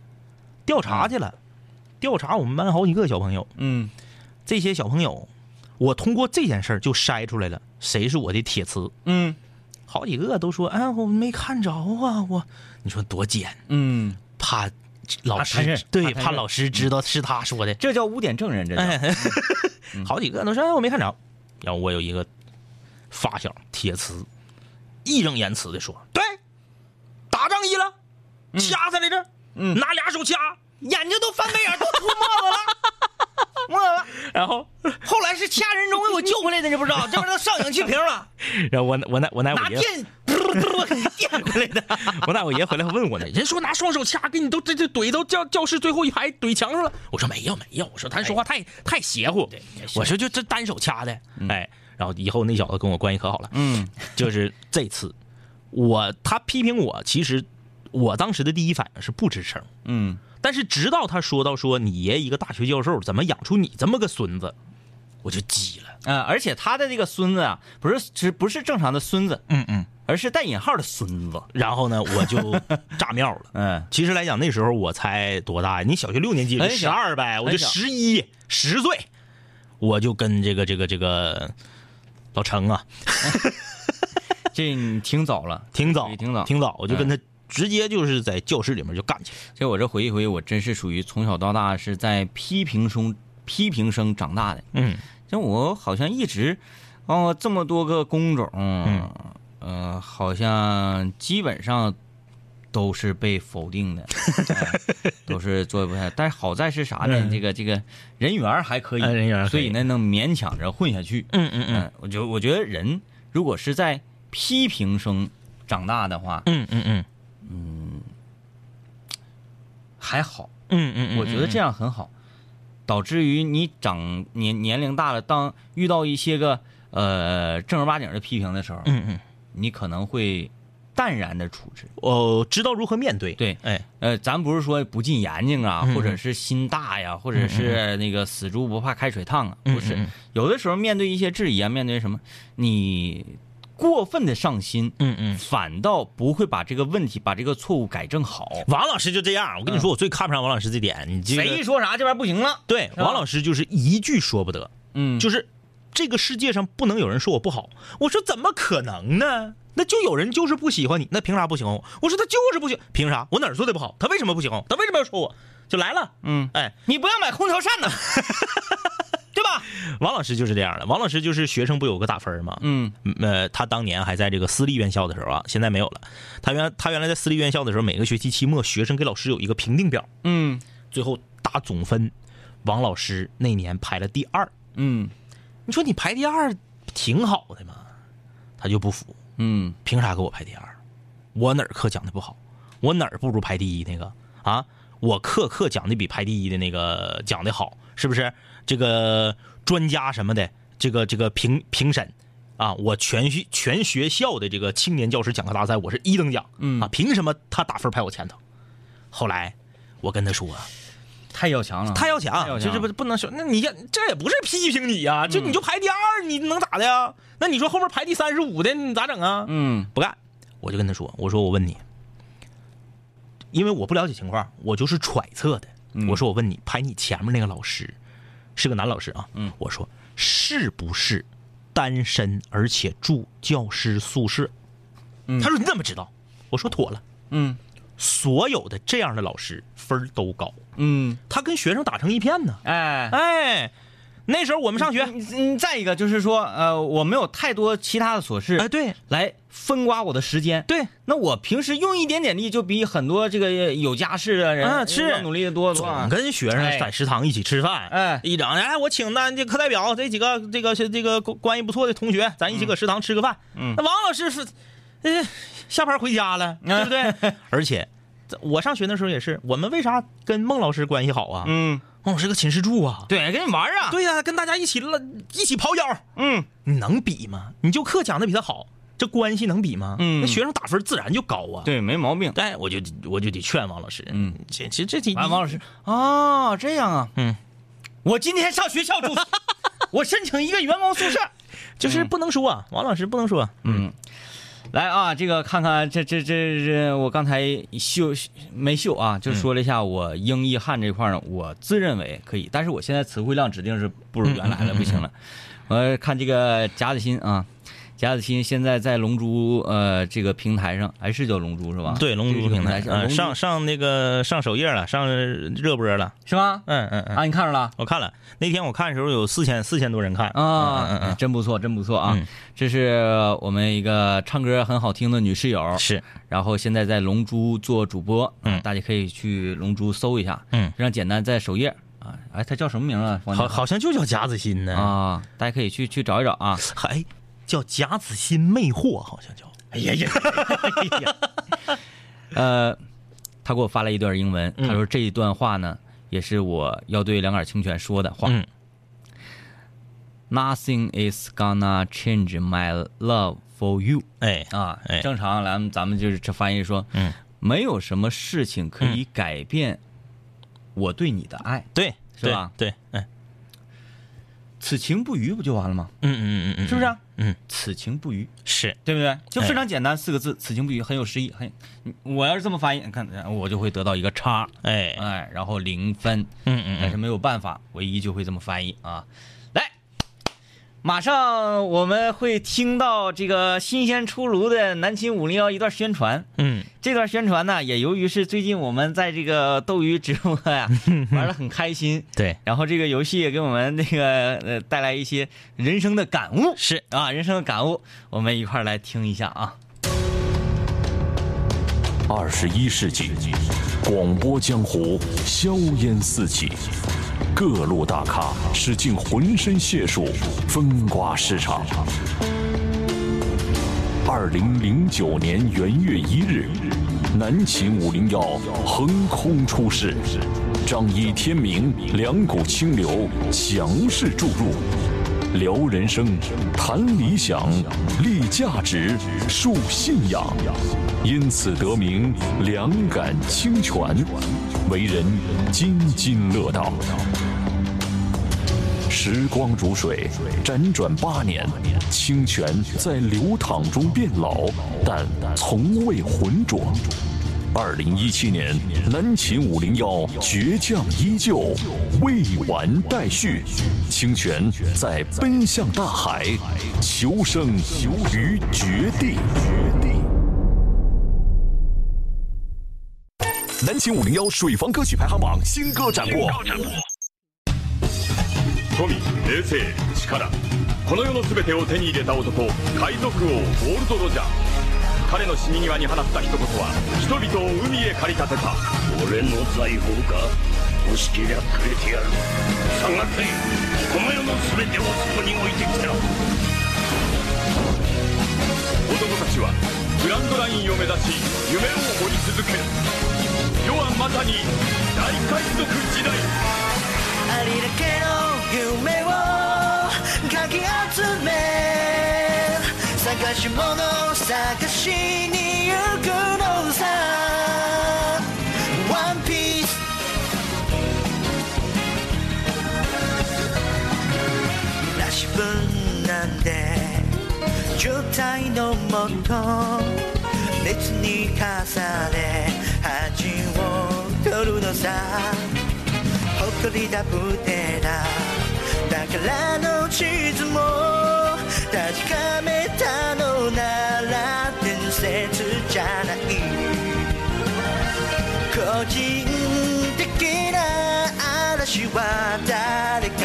Speaker 4: 调查去了，调查我们班好几个小朋友，
Speaker 3: 嗯。
Speaker 4: 这些小朋友，我通过这件事儿就筛出来了谁是我的铁磁。
Speaker 3: 嗯。
Speaker 4: 好几个都说，哎，我没看着啊，我，你说多奸，
Speaker 3: 嗯，
Speaker 4: 怕老师、对，
Speaker 3: 怕
Speaker 4: 老师知道是他说的。
Speaker 3: 这叫污点证人，这叫。
Speaker 4: 哎，好几个都说、哎、我没看着。然后我有一个发小铁磁，义正言辞的说：“对，打仗一了，掐他来着，
Speaker 3: 嗯
Speaker 4: 拿俩手掐。
Speaker 3: 眼睛都翻白眼，都出沫子了，沫子了。”
Speaker 4: 然后，(laughs)
Speaker 3: 后来是掐人中给我救回来的，你不知道？这玩意儿都上氧气瓶了，(laughs)
Speaker 4: 然后我我奶我奶我爷
Speaker 3: 拿电电回来的。(laughs)
Speaker 4: 我奶我爷回来还问我呢，人说拿双手掐，给你都这这怼到教教室最后一排怼墙上了。我说没有没有，我说他说话太、太邪乎。我说就这单手掐的，哎，然后以后那小子跟我关系可好了。
Speaker 3: 嗯
Speaker 4: 就是这次，我他批评我，其实我当时的第一反应是不吱声，
Speaker 3: 嗯
Speaker 4: 但是直到他说到说你爷一个大学教授怎么养出你这么个孙子，我就急了。
Speaker 3: 啊，而且他的这个孙子啊，不是只不是正常的孙子，
Speaker 4: 嗯嗯。
Speaker 3: 而是带引号的孙子。
Speaker 4: 然后呢，我就 (laughs) 炸庙了。
Speaker 3: 嗯
Speaker 4: 其实来讲，那时候我才多大呀？你小学六年级就十二呗，我就十一十岁，我就跟这个这个这个老程啊，(laughs)
Speaker 3: 这你挺早了，
Speaker 4: 挺早，
Speaker 3: 挺早。
Speaker 4: 挺早，我就跟他直接就是在教室里面就干起来。
Speaker 3: 这我这回忆回忆，我真是属于从小到大是在批评中批评声长大的。
Speaker 4: 嗯
Speaker 3: 像我好像一直，哦，这么多个工种，
Speaker 4: 嗯
Speaker 3: 呃，好像基本上都是被否定的，哎 (laughs) 都是做不下。但是好在是啥呢？
Speaker 4: 嗯
Speaker 3: 这个这个人缘还可以，
Speaker 4: 哎人缘儿可以
Speaker 3: 所以呢能勉强着混下去。
Speaker 4: 嗯嗯
Speaker 3: 嗯，我觉我觉得人如果是在批评声长大的话，
Speaker 4: 嗯嗯嗯
Speaker 3: 还好，
Speaker 4: 嗯嗯，
Speaker 3: 我觉得这样很好，导致于你长年年龄大了，当遇到一些个呃正儿八经的批评的时候，
Speaker 4: 嗯嗯，
Speaker 3: 你可能会淡然的处置。
Speaker 4: 哦知道如何面对。
Speaker 3: 对
Speaker 4: 哎，
Speaker 3: 呃，咱不是说不进眼睛啊，
Speaker 4: 嗯
Speaker 3: 或者是心大呀，或者是那个死猪不怕开水烫啊，
Speaker 4: 嗯
Speaker 3: 不是。
Speaker 4: 嗯嗯。
Speaker 3: 有的时候面对一些质疑啊，面对什么，你过分的上心，
Speaker 4: 嗯嗯。
Speaker 3: 反倒不会把这个问题、把这个错误改正好。
Speaker 4: 王老师就这样，我跟你说，我最看不上王老师这点。你这
Speaker 3: 谁一说啥，这玩意儿不行了。
Speaker 4: 对王老师就是一句说不得，
Speaker 3: 嗯，
Speaker 4: 就是这个世界上不能有人说我不好。我说怎么可能呢？那就有人就是不喜欢你，那凭啥不喜欢我？我说他就是不喜，凭啥？我哪儿做的不好？他为什么不喜欢我？他为什么要说我？就来了，
Speaker 3: 嗯，
Speaker 4: 哎，
Speaker 3: 你不要买空调扇呢，对 (laughs) 吧？
Speaker 4: 王老师就是这样的。王老师就是学生不有个打分吗？
Speaker 3: 嗯
Speaker 4: 嗯呃，他当年还在这个私立院校的时候啊，现在没有了。他原他原来在私立院校的时候，每个学期期末，学生给老师有一个评定表，
Speaker 3: 嗯
Speaker 4: 最后打总分。王老师那年排了第二，
Speaker 3: 嗯
Speaker 4: 你说你排第二挺好的嘛？他就不服，
Speaker 3: 嗯
Speaker 4: 凭啥给我排第二？我哪儿课讲的不好？我哪儿不如排第一那个啊？我课课讲的比排第一的那个讲的好，是不是？这个专家什么的，这个这个评评审啊，我全学全学校的这个青年教师讲课大赛，我是一等奖，
Speaker 3: 嗯
Speaker 4: 啊，凭什么他打分排我前头？后来我跟他说，
Speaker 3: 太要强了，
Speaker 4: 太要强，就是不不能说，那你看这也不是批评你呀、就你就排第二，你能咋的呀？那你说后面排第三十五的，你咋整啊？
Speaker 3: 嗯
Speaker 4: 不干，我就跟他说，我说我问你，因为我不了解情况，我就是揣测的。
Speaker 3: 嗯
Speaker 4: 我说我问你，排你前面那个老师是个男老师啊，
Speaker 3: 嗯
Speaker 4: 我说是不是单身而且住教师宿舍？
Speaker 3: 嗯
Speaker 4: 他说你怎么知道？我说妥了，
Speaker 3: 嗯
Speaker 4: 所有的这样的老师分儿都高，
Speaker 3: 嗯，
Speaker 4: 他跟学生打成一片呢。
Speaker 3: 哎。
Speaker 4: 哎，那时候我们上学，
Speaker 3: 嗯，嗯再一个就是说，呃，我没有太多其他的琐事，
Speaker 4: 哎，对
Speaker 3: 来分刮我的时间。
Speaker 4: 对，
Speaker 3: 那我平时用一点点力，就比很多这个有家室的人
Speaker 4: 啊是
Speaker 3: 要努力的多多
Speaker 4: 总
Speaker 3: 啊。
Speaker 4: 跟学生
Speaker 3: 哎
Speaker 4: 在食堂一起吃饭，
Speaker 3: 哎
Speaker 4: 一整哎，我请的这课代表这几个这个这个关关系不错的同学，咱一起搁食堂吃个饭。
Speaker 3: 嗯
Speaker 4: 那王老师是，呃，下班回家了，对不对？(laughs) 而且，我上学的时候也是，我们为啥跟孟老师关系好啊？
Speaker 3: 嗯，
Speaker 4: 孟老师个寝室住啊，
Speaker 3: 对，跟你玩啊。，
Speaker 4: 对呀、跟大家一起了，一起刨腰，
Speaker 3: 嗯，
Speaker 4: 你能比吗？你就课讲的比他好，这关系能比吗？
Speaker 3: 嗯
Speaker 4: 那学生打分自然就高啊。，
Speaker 3: 对，没毛病。
Speaker 4: 哎，我就我就得劝王老师，
Speaker 3: 嗯，
Speaker 4: 这这这题
Speaker 3: 完，王老师，啊，这样啊，
Speaker 4: 嗯，
Speaker 3: 我今天上学校住，(laughs) 我申请一个员工宿舍。
Speaker 4: 就是不能说，王老师不能说，
Speaker 3: 嗯，来啊，这个看看这这这这，我刚才秀没秀啊，就说了一下我英译汉这块呢，我自认为可以，但是我现在词汇量指定是不如原来了，不行了。我看这个贾子欣啊，贾子欣现在在龙珠呃这个平台上，还是叫龙珠是吧？
Speaker 4: 对，龙珠平台，
Speaker 3: 上
Speaker 4: 嗯，上上那个上首页了，上热播了，
Speaker 3: 是吗？
Speaker 4: 嗯嗯嗯，
Speaker 3: 啊，你看着了？
Speaker 4: 我看了，那天我看的时候有四千四千多人看。
Speaker 3: 啊，
Speaker 4: 嗯嗯嗯
Speaker 3: 真不错，真不错啊！
Speaker 4: 嗯。
Speaker 3: 这是我们一个唱歌很好听的女室友，
Speaker 4: 嗯，是，
Speaker 3: 然后现在在龙珠做主播，
Speaker 4: 嗯。
Speaker 3: 大家可以去龙珠搜一下，
Speaker 4: 嗯。
Speaker 3: 非常简单，在首页啊，哎，她叫什么名啊？
Speaker 4: 好好像就叫贾子欣呢，
Speaker 3: 啊，大家可以去去找一找啊。
Speaker 4: 还叫贾子欣魅惑，好像叫，
Speaker 3: 哎呀呀，哎呀，(laughs) 呃，他给我发了一段英文，
Speaker 4: 嗯。
Speaker 3: 他说这一段话呢，也是我要对两杆清泉说的话。
Speaker 4: 嗯。
Speaker 3: Nothing is gonna change my love for you
Speaker 4: 哎，
Speaker 3: 啊，
Speaker 4: 哎。
Speaker 3: 正常咱们咱们就是这翻译说，
Speaker 4: 嗯，
Speaker 3: 没有什么事情可以改变我对你的爱，
Speaker 4: 对，
Speaker 3: 是吧？
Speaker 4: 对，对，哎，
Speaker 3: 此情不渝不就完了吗？
Speaker 4: 嗯嗯嗯嗯，
Speaker 3: 是不是啊？
Speaker 4: 嗯，
Speaker 3: 此情不渝，
Speaker 4: 是，
Speaker 3: 对不对？就非常简单四个字，此情不渝，很有诗意，很。我要是这么翻译，你看我就会得到一个叉，
Speaker 4: 哎，
Speaker 3: 哎，然后零分，
Speaker 4: 嗯嗯嗯，
Speaker 3: 但是没有办法，唯一就会这么翻译啊。来，马上我们会听到这个新鲜出炉的南秦五零幺一段宣传。
Speaker 4: 嗯，
Speaker 3: 这段宣传呢，也由于是最近我们在这个斗鱼直播呀 (laughs) 玩的很开心，
Speaker 4: 对，
Speaker 3: 然后这个游戏也给我们那个呃带来一些人生的感悟，
Speaker 4: 是。
Speaker 3: 啊，人生的感悟，我们一块儿来听一下啊。
Speaker 2: 二十一世纪，广播江湖硝烟四起，各路大咖使尽浑身解数风刮市场。二零零九年元月一日，南秦五零幺横空出世，仗义天明，两股清流强势注入。聊人生，谈理想，立价值，树信仰，因此得名两杆清泉，为人津津乐道。时光如水，辗转八年，清泉在流淌中变老，但从未浑浊。二零一七年，南秦五零幺倔强依旧，未完待续。清泉在奔向大海，求生于绝地。南秦五零幺水房歌曲排行榜新歌展播。
Speaker 5: 富冷静力この世の全てを手に入れた男海賊王ゴールド・ロジャー。彼の死に際に放った一言は人々を海へ駆り立てた。
Speaker 6: 俺の財宝か？欲しけりゃくれてやる。下がってこの世の全てをそこに置いてきた。
Speaker 5: 男たちはグランドラインを目指し夢を掘り続ける世はまさに大海賊時代。
Speaker 7: ありだけの夢をかき集め探し物探しに行くのさ。ワンピースし分なんで状態のもと熱に重ね始るのさ誇りだ。ぶてだからの地図も確かめたのなら伝説じゃない。個人的な嵐は誰か。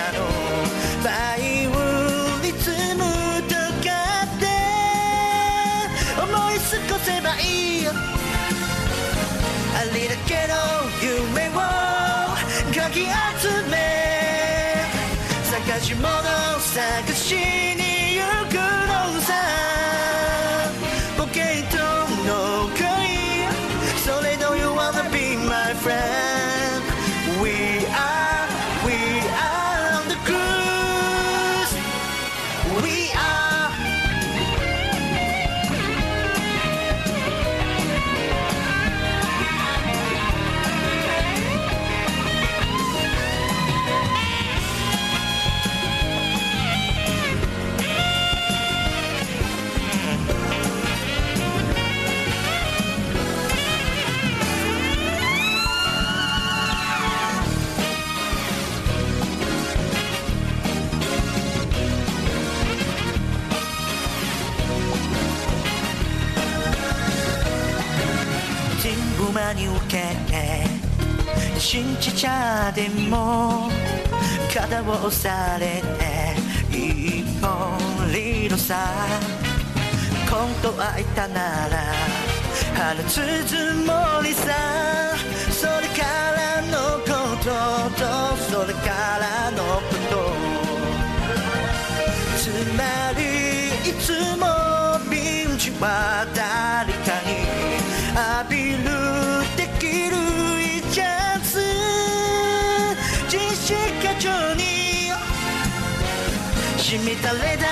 Speaker 7: ちゃでも肩を押されて一本リードさ本当は言ったなら放つつもりさそれからのこととそれからのことつまりいつもピンチは誰かにアピー地下町に染みたれた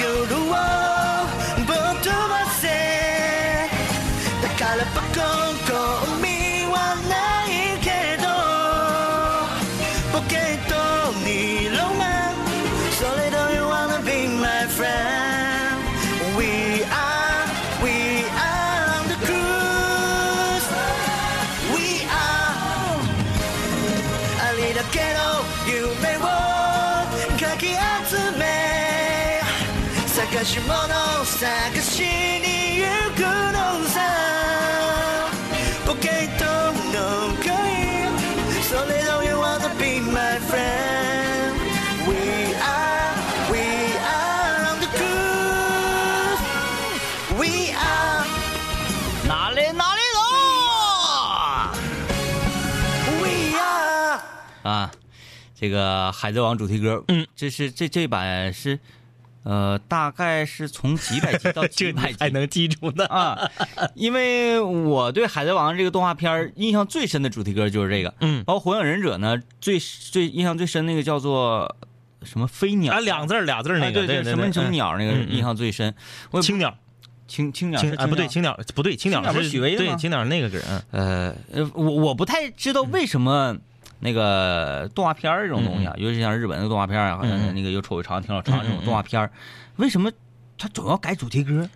Speaker 7: 夜を探しに行くのさポケットの恋それの You wanna be my friend We are, we are on the cruise We are,
Speaker 3: 哪里哪里走
Speaker 7: we are
Speaker 3: 啊！这个《海贼王》主题歌，
Speaker 4: 嗯，
Speaker 3: 这是这这版是， 呃，大概是从几百集到 (laughs) 几
Speaker 4: 这
Speaker 3: 百集
Speaker 4: 能记住呢？
Speaker 3: 啊，因为我对《海贼王》这个动画片儿印象最深的主题歌就是这个，
Speaker 4: 嗯
Speaker 3: 包括《火影忍者》呢，最最印象最深那个叫做什么飞鸟
Speaker 4: 啊，两字儿俩字儿那个，
Speaker 3: 哎对
Speaker 4: 对
Speaker 3: 什么什么
Speaker 4: 嗯
Speaker 3: 鸟那个印象最深，我
Speaker 4: 青鸟，
Speaker 3: 青青鸟
Speaker 4: 啊不对，
Speaker 3: 青
Speaker 4: 青鸟不对，青鸟
Speaker 3: 是许巍的吗
Speaker 4: 对青鸟那个歌，
Speaker 3: 呃，我我不太知道为什么那个动画片儿这种东西啊，尤其像日本的动画片儿啊，好像
Speaker 4: 嗯
Speaker 3: 那个有丑有长挺老长这种动画片儿，为什么他总要改主题歌？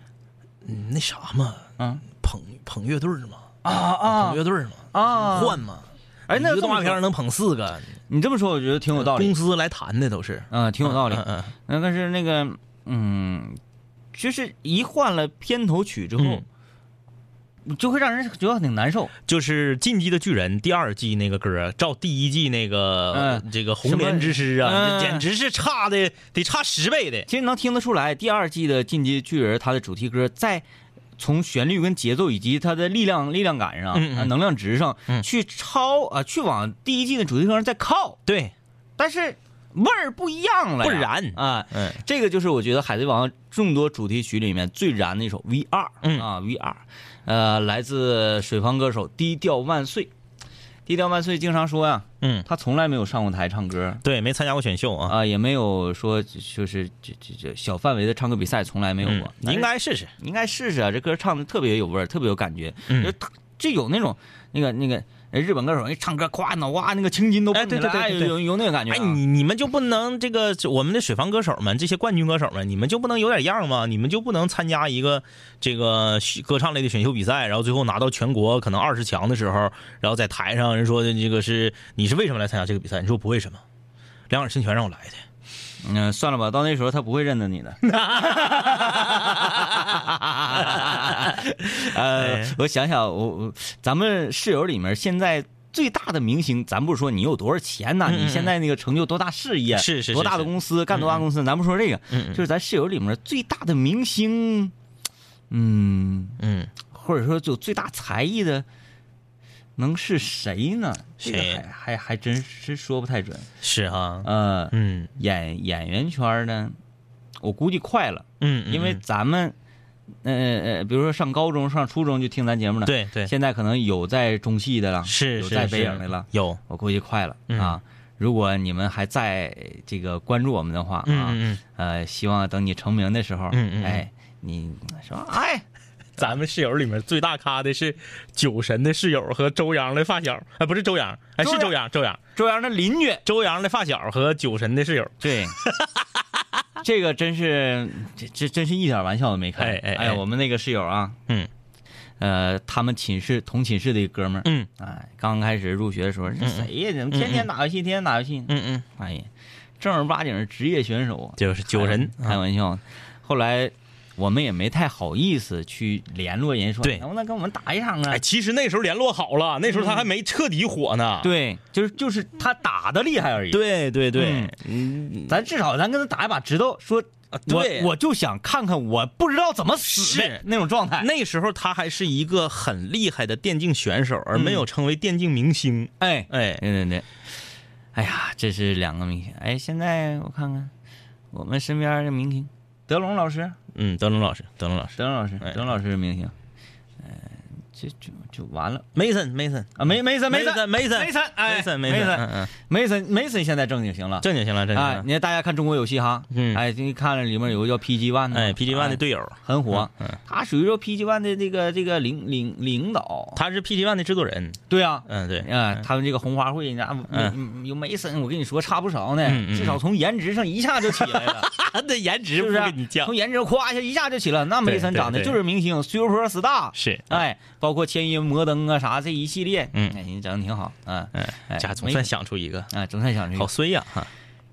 Speaker 4: 嗯，那啥嘛，
Speaker 3: 啊？
Speaker 4: 捧捧乐队嘛，
Speaker 3: 啊啊。
Speaker 4: 捧乐队嘛，
Speaker 3: 啊！
Speaker 4: 换嘛，
Speaker 3: 哎，那
Speaker 4: 个动画片能捧四个，
Speaker 3: 你这么说，我觉得挺有道理。
Speaker 4: 公，司来谈的都是，
Speaker 3: 嗯，挺有道理。
Speaker 4: 嗯嗯
Speaker 3: 那但是那个，嗯，就是一换了片头曲之后，就会让人觉得挺难受。
Speaker 4: 就是《进击的巨人》第二季那个歌，照第一季那个、
Speaker 3: 嗯。
Speaker 4: 这个红莲之诗啊，简直是差的得差十倍的。
Speaker 3: 其实能听得出来，第二季的《进击巨人》它的主题歌在从旋律跟节奏以及它的力量力量感上、能量值上、
Speaker 4: 嗯。
Speaker 3: 去超啊，去往第一季的主题歌上再靠，
Speaker 4: 对，
Speaker 3: 但是味儿不一样了，
Speaker 4: 不燃
Speaker 3: 啊。
Speaker 4: 嗯。
Speaker 3: 这个就是我觉得《海贼王》众多主题曲里面最燃的一首 V 二
Speaker 4: 嗯。
Speaker 3: 啊 VR，呃，来自水房歌手低调万岁。低调万岁经常说呀，
Speaker 4: 嗯，
Speaker 3: 他从来没有上过台唱歌
Speaker 4: 对，没参加过选秀啊，
Speaker 3: 啊，也没有说就是这这这小范围的唱歌比赛，从来没有过。
Speaker 4: 嗯，应该试试。
Speaker 3: 应该试试啊，这歌唱的特别有味儿，特别有感觉，
Speaker 4: 嗯
Speaker 3: 就特就有那种那个那个呃日本歌手一唱歌，咵脑瓜那个青筋都
Speaker 4: 哎
Speaker 3: 蹦起来，
Speaker 4: 对对对
Speaker 3: 有有有那个感觉啊。
Speaker 4: 哎，你你们就不能这个我们的水房歌手们，这些冠军歌手们，你们就不能有点样吗？你们就不能参加一个这个歌唱类的选秀比赛，然后最后拿到全国可能二十强的时候，然后在台上人说的这个是你是为什么来参加这个比赛？你说不为什么？两耳清泉让我来的。
Speaker 3: 嗯、算了吧，到那时候他不会认得你的。(laughs) 呃，我想想，我我咱们室友里面现在最大的明星，咱不是说你有多少钱呐、你现在那个成就多大事业，
Speaker 4: 是是是
Speaker 3: 多大的公司，干多大公司，咱不说这个，就是咱室友里面最大的明星，嗯，
Speaker 4: 嗯，
Speaker 3: 或者说就最大才艺的，能是谁呢？这个
Speaker 4: 谁？
Speaker 3: 还还还真是说不太准。
Speaker 4: 是哈，
Speaker 3: 呃，
Speaker 4: 嗯。
Speaker 3: 演演员圈呢，我估计快了，
Speaker 4: 嗯，嗯
Speaker 3: 因为咱们，呃呃，比如说上高中、上初中就听咱节目了，，
Speaker 4: 对对。
Speaker 3: 现在可能有在中戏的了，
Speaker 4: 是是
Speaker 3: 有在北影的了，
Speaker 4: 有，
Speaker 3: 我估计快了、
Speaker 4: 嗯。
Speaker 3: 啊。如果你们还在这个关注我们的话啊，呃，希望等你成名的时候，
Speaker 4: 嗯嗯嗯。
Speaker 3: 哎，你说哎，
Speaker 4: 咱们室友里面最大咖的是酒神的室友和周洋的发小，哎，不是周洋，哎，是周洋，周洋，
Speaker 3: 周洋的邻居，
Speaker 4: 周洋的发小和酒神的室友，
Speaker 3: 对，这个真是这这真是一点玩笑都没开。
Speaker 4: 哎哎
Speaker 3: 我们那个室友啊，
Speaker 4: 嗯。
Speaker 3: 呃，他们寝室同寝室的一哥们儿，
Speaker 4: 嗯。
Speaker 3: 哎，刚开始入学的时候，这谁呀？怎么天天打游戏，天天打游戏？
Speaker 4: 嗯嗯，
Speaker 3: 哎呀，正儿八经的职业选手啊，
Speaker 4: 就是酒神。
Speaker 3: 开开玩笑。后来我们也没太好意思去联络人，说
Speaker 4: 对
Speaker 3: 能不能跟我们打一场啊
Speaker 4: 哎，？其实那时候联络好了，那时候他还没彻底火呢。
Speaker 3: 对，就是就是他打的厉害而已。
Speaker 4: 对对对，嗯，
Speaker 3: 咱至少咱跟他打一把，知道说，我
Speaker 4: 对
Speaker 3: 我就想看看我不知道怎么死那种状态。
Speaker 4: 那时候他还是一个很厉害的电竞选手，而没有成为电竞明星。
Speaker 3: 哎
Speaker 4: 哎，
Speaker 3: 对对对，哎呀，这是两个明星。哎，现在我看看我们身边的明星，德龙老师，
Speaker 4: 嗯，德龙老师，德龙老师
Speaker 3: 德龙老师，
Speaker 4: 哎
Speaker 3: 德龙老师是明星。呃，这就就完了
Speaker 4: ，Mason，Mason，
Speaker 3: 啊！梅梅森梅森
Speaker 4: 梅森
Speaker 3: 梅森哎
Speaker 4: 梅森，
Speaker 3: 梅
Speaker 4: 梅森，
Speaker 3: 森
Speaker 4: 嗯嗯，
Speaker 3: 梅森梅森现在正经行了。
Speaker 4: 正经行了，正经
Speaker 3: 哎，
Speaker 4: 行了。
Speaker 3: 你看大家看中国有嘻哈，
Speaker 4: 嗯
Speaker 3: 哎，你看了里面有个叫 PG One 的，
Speaker 4: 哎，PG One 的
Speaker 3: 哎
Speaker 4: 队友，
Speaker 3: 很火，他属于说 PG One 的这个这个领领领导，
Speaker 4: 他是 PG One 的制作人。
Speaker 3: 对啊，
Speaker 4: 嗯，对，
Speaker 3: 啊，他们这个红花会，那
Speaker 4: 嗯
Speaker 3: 有梅森，我跟你说差不少呢，至少从颜值上一下就起来了，(laughs)
Speaker 4: 他的颜值
Speaker 3: 是不是？
Speaker 4: 跟你犟
Speaker 3: 从。颜值咵一下一下就起了，那梅森
Speaker 4: 对对
Speaker 3: 长得
Speaker 4: 对
Speaker 3: 就是明星，Super Star，
Speaker 4: 是，
Speaker 3: 哎，包括签约摩登啊啥这一系列，
Speaker 4: 嗯。
Speaker 3: 哎，你整的挺好，啊，
Speaker 4: 嗯，
Speaker 3: 哎
Speaker 4: 总算想出一个，
Speaker 3: 啊，总算想出
Speaker 4: 一
Speaker 3: 个，好
Speaker 4: 衰呀哈。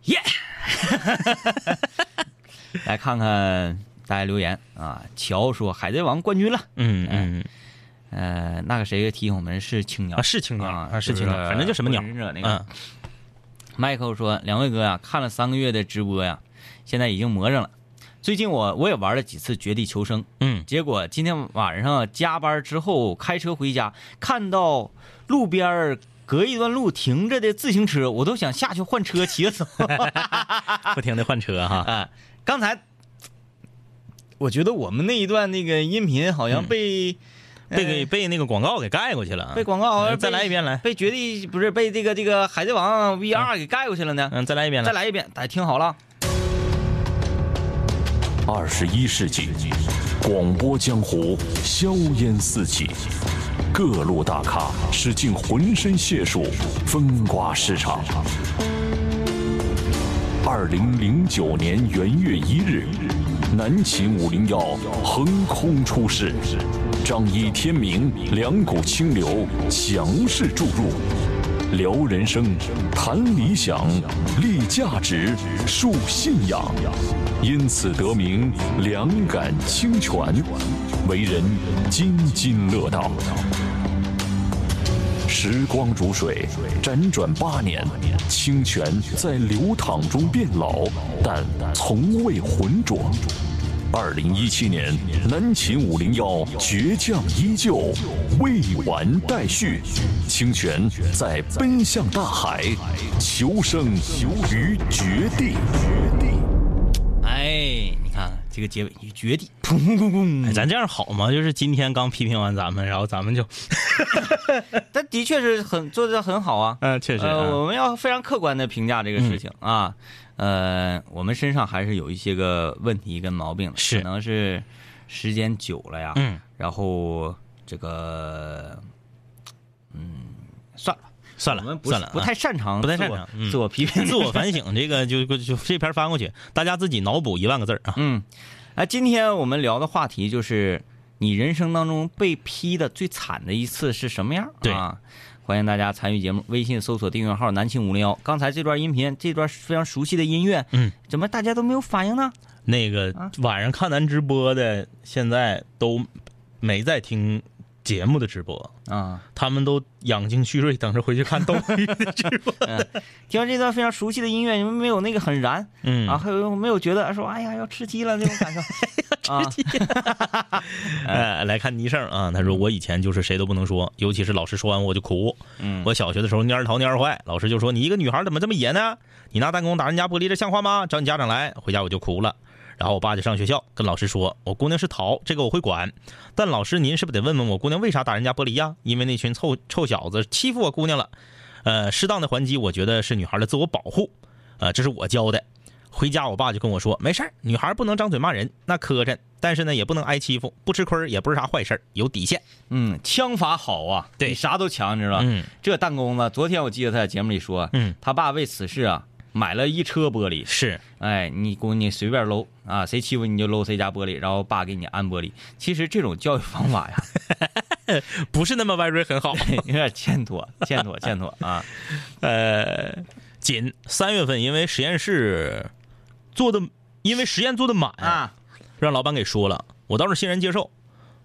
Speaker 3: 耶！(laughs) 来看看大家留言啊，乔说海贼王冠军了，
Speaker 4: 嗯嗯
Speaker 3: 呃，那个谁提醒我们是青鸟。
Speaker 4: 啊，是青鸟
Speaker 3: 啊
Speaker 4: 啊，是青鸟，反正就什么鸟。
Speaker 3: 忍者那个。
Speaker 4: 嗯
Speaker 3: ，Michael 说：“两位哥呀、看了三个月的直播呀，现在已经魔怔了。最近我我也玩了几次《绝地求生》，
Speaker 4: 嗯，
Speaker 3: 结果今天晚上加班之后开车回家，看到路边儿隔一段路停着的自行车，我都想下去换车骑着走。(laughs)
Speaker 4: 不停的换车哈。(laughs)
Speaker 3: 啊，刚才我觉得我们那一段那个音频好像被、
Speaker 4: 被给被那个广告给盖过去了。
Speaker 3: 被广告
Speaker 4: 再来一遍来。
Speaker 3: 被绝地不是被这个这个海贼王 VR 给盖过去了呢。
Speaker 4: 嗯，再来一遍来。
Speaker 3: 再来一遍，大家听好了。
Speaker 2: 二十一世纪，广播江湖硝烟四起，各路大咖使尽浑身解数风刮市场。二零零九年元月一日，南秦五零幺横空出世，张一天明，两股清流强势注入。聊人生，谈理想，立价值，树信仰，因此得名两感清泉，为人津津乐道。时光如水，辗转八年，清泉在流淌中变老，但从未浑浊。二零一七年，南秦五零幺倔强依旧，未完待续。清泉在奔向大海，求生于绝地。
Speaker 3: 哎，你看这个结尾，你绝地，砰砰砰砰
Speaker 4: 哎，咱这样好吗？就是今天刚批评完咱们，然后咱们就，(laughs)
Speaker 3: 但的确是很做的很好啊。
Speaker 4: 嗯，确实，
Speaker 3: 我们要非常客观的评价这个事情啊。呃，我们身上还是有一些个问题跟毛病的，
Speaker 4: 是。
Speaker 3: 可能是时间久了呀，
Speaker 4: 嗯，
Speaker 3: 然后这个，嗯，算了，
Speaker 4: 算了
Speaker 3: 我们不
Speaker 4: 算了啊，
Speaker 3: 不太擅长
Speaker 4: 不太擅长嗯。
Speaker 3: 自我批评，
Speaker 4: 自我反省，(laughs) 这个就就就这篇翻过去，大家自己脑补一万个字儿啊。
Speaker 3: 嗯，哎，今天我们聊的话题就是你人生当中被批的最惨的一次是什么样？
Speaker 4: 对。
Speaker 3: 啊，欢迎大家参与节目，微信搜索订阅号“南青五零幺”。刚才这段音频，这段非常熟悉的音乐，
Speaker 4: 嗯，
Speaker 3: 怎么大家都没有反应呢？
Speaker 4: 那个
Speaker 3: 啊
Speaker 4: 晚上看咱直播的，现在都没在听节目的直播，
Speaker 3: 啊，
Speaker 4: 他们都养精蓄锐，(laughs) 等着回去看斗鱼 (laughs) 的直播。
Speaker 3: 听完这段非常熟悉的音乐，你们没有那个很燃
Speaker 4: 嗯
Speaker 3: 啊？还有没有觉得说，哎呀，要吃鸡了那种感受 (laughs) 啊？
Speaker 4: 哎，来看倪胜啊，他说我以前就是谁都不能说，尤其是老师说完我就哭。
Speaker 3: 嗯
Speaker 4: 我小学的时候蔫儿淘蔫儿坏，老师就说你一个女孩怎么这么野呢？你拿弹弓打人家玻璃，这像话吗？找你家长来。回家我就哭了。然后我爸就上学校跟老师说，我姑娘是逃，这个我会管。但老师您是不是得问问我姑娘为啥打人家玻璃呀？因为那群臭臭小子欺负我姑娘了。呃，适当的还击，我觉得是女孩的自我保护。呃，这是我教的。回家我爸就跟我说，没事儿，女孩不能张嘴骂人，那磕碜，但是呢也不能挨欺负，不吃亏也不是啥坏事，有底线。
Speaker 3: 嗯，枪法好啊，
Speaker 4: 对
Speaker 3: 比啥都强，你知道吧？
Speaker 4: 嗯
Speaker 3: 这弹弓子，昨天我记得他在节目里说，
Speaker 4: 嗯，
Speaker 3: 他爸为此事啊买了一车玻璃。
Speaker 4: 是，
Speaker 3: 哎，你姑你随便搂啊，谁欺负你就搂谁家玻璃，然后爸给你安玻璃。其实这种教育方法呀，(laughs)
Speaker 4: 不是那么歪蕊很好。(laughs)
Speaker 3: 有点欠妥，欠妥，欠妥啊。
Speaker 4: 呃，仅三月份因为实验室做的，因为实验做的满
Speaker 3: 啊，
Speaker 4: 让老板给说了，我倒是欣然接受。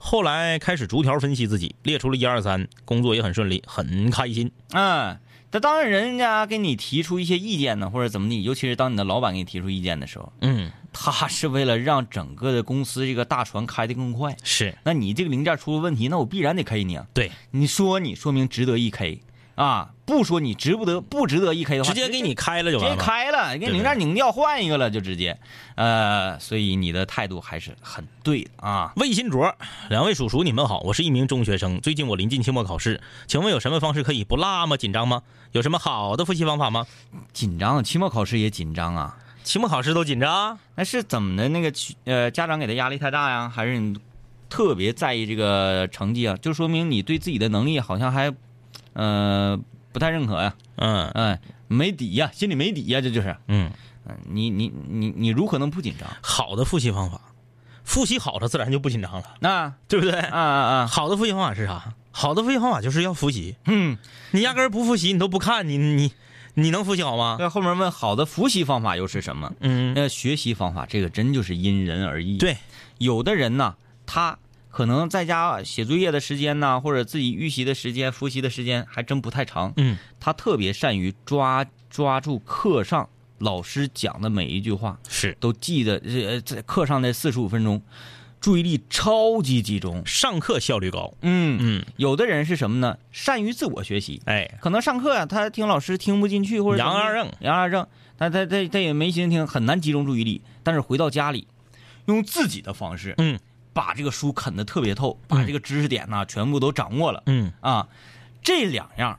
Speaker 4: 后来开始逐条分析自己，列出了一二三，工作也很顺利，很开心。
Speaker 3: 嗯，但当人家给你提出一些意见呢，或者怎么地，尤其是当你的老板给你提出意见的时候，
Speaker 4: 嗯，
Speaker 3: 他是为了让整个的公司这个大船开得更快。
Speaker 4: 是
Speaker 3: 那你这个零件出了问题，那我必然得 K 你啊。
Speaker 4: 对，
Speaker 3: 你说你说明值得一 K 啊，不说你值不得不值得一 K 的话，
Speaker 4: 直接给你开了就
Speaker 3: 直接
Speaker 4: 完了。
Speaker 3: 开了，给
Speaker 4: 对
Speaker 3: 零件拧掉换一个了，就直接，呃，所以你的态度还是很对的啊。
Speaker 4: 魏新卓，两位叔叔，你们好，我是一名中学生，最近我临近期末考试，请问有什么方式可以不那么紧张吗？有什么好的复习方法吗？
Speaker 3: 紧张，期末考试也紧张啊。
Speaker 4: 期末考试都紧张？
Speaker 3: 那是怎么的？那个呃，家长给的压力太大呀，还是你特别在意这个成绩啊？就说明你对自己的能力好像还，呃，不太认可呀。
Speaker 4: 嗯
Speaker 3: 哎，没底呀，心里没底呀，这就是。
Speaker 4: 嗯，
Speaker 3: 嗯，你你你你如何能不紧张？
Speaker 4: 好的复习方法，复习好了自然就不紧张了，
Speaker 3: 那
Speaker 4: 对不对？
Speaker 3: 啊啊啊，
Speaker 4: 好的复习方法是啥？好的复习方法就是要复习。
Speaker 3: 嗯，
Speaker 4: 你压根儿不复习，你都不看，你你你能复习好吗？
Speaker 3: 那后面问好的复习方法又是什么？
Speaker 4: 嗯，
Speaker 3: 那学习方法这个真就是因人而异。，
Speaker 4: 对，
Speaker 3: 有的人呢，他可能在家写作业的时间呢，或者自己预习的时间、复习的时间还真不太长。
Speaker 4: 嗯，
Speaker 3: 他特别善于抓抓住课上老师讲的每一句话，
Speaker 4: 是
Speaker 3: 都记得。这，在课上的四十五分钟，注意力超级集中。
Speaker 4: 上课效率高。
Speaker 3: 嗯
Speaker 4: 嗯，
Speaker 3: 有的人是什么呢？善于自我学习。
Speaker 4: 哎，
Speaker 3: 可能上课呀、他听老师听不进去，或者
Speaker 4: 杨二正
Speaker 3: 杨二正，他他他他也没心听，很难集中注意力。但是回到家里，用自己的方式，
Speaker 4: 嗯
Speaker 3: 把这个书啃得特别透，把这个知识点呢全部都掌握了
Speaker 4: 嗯，
Speaker 3: 啊。这两样，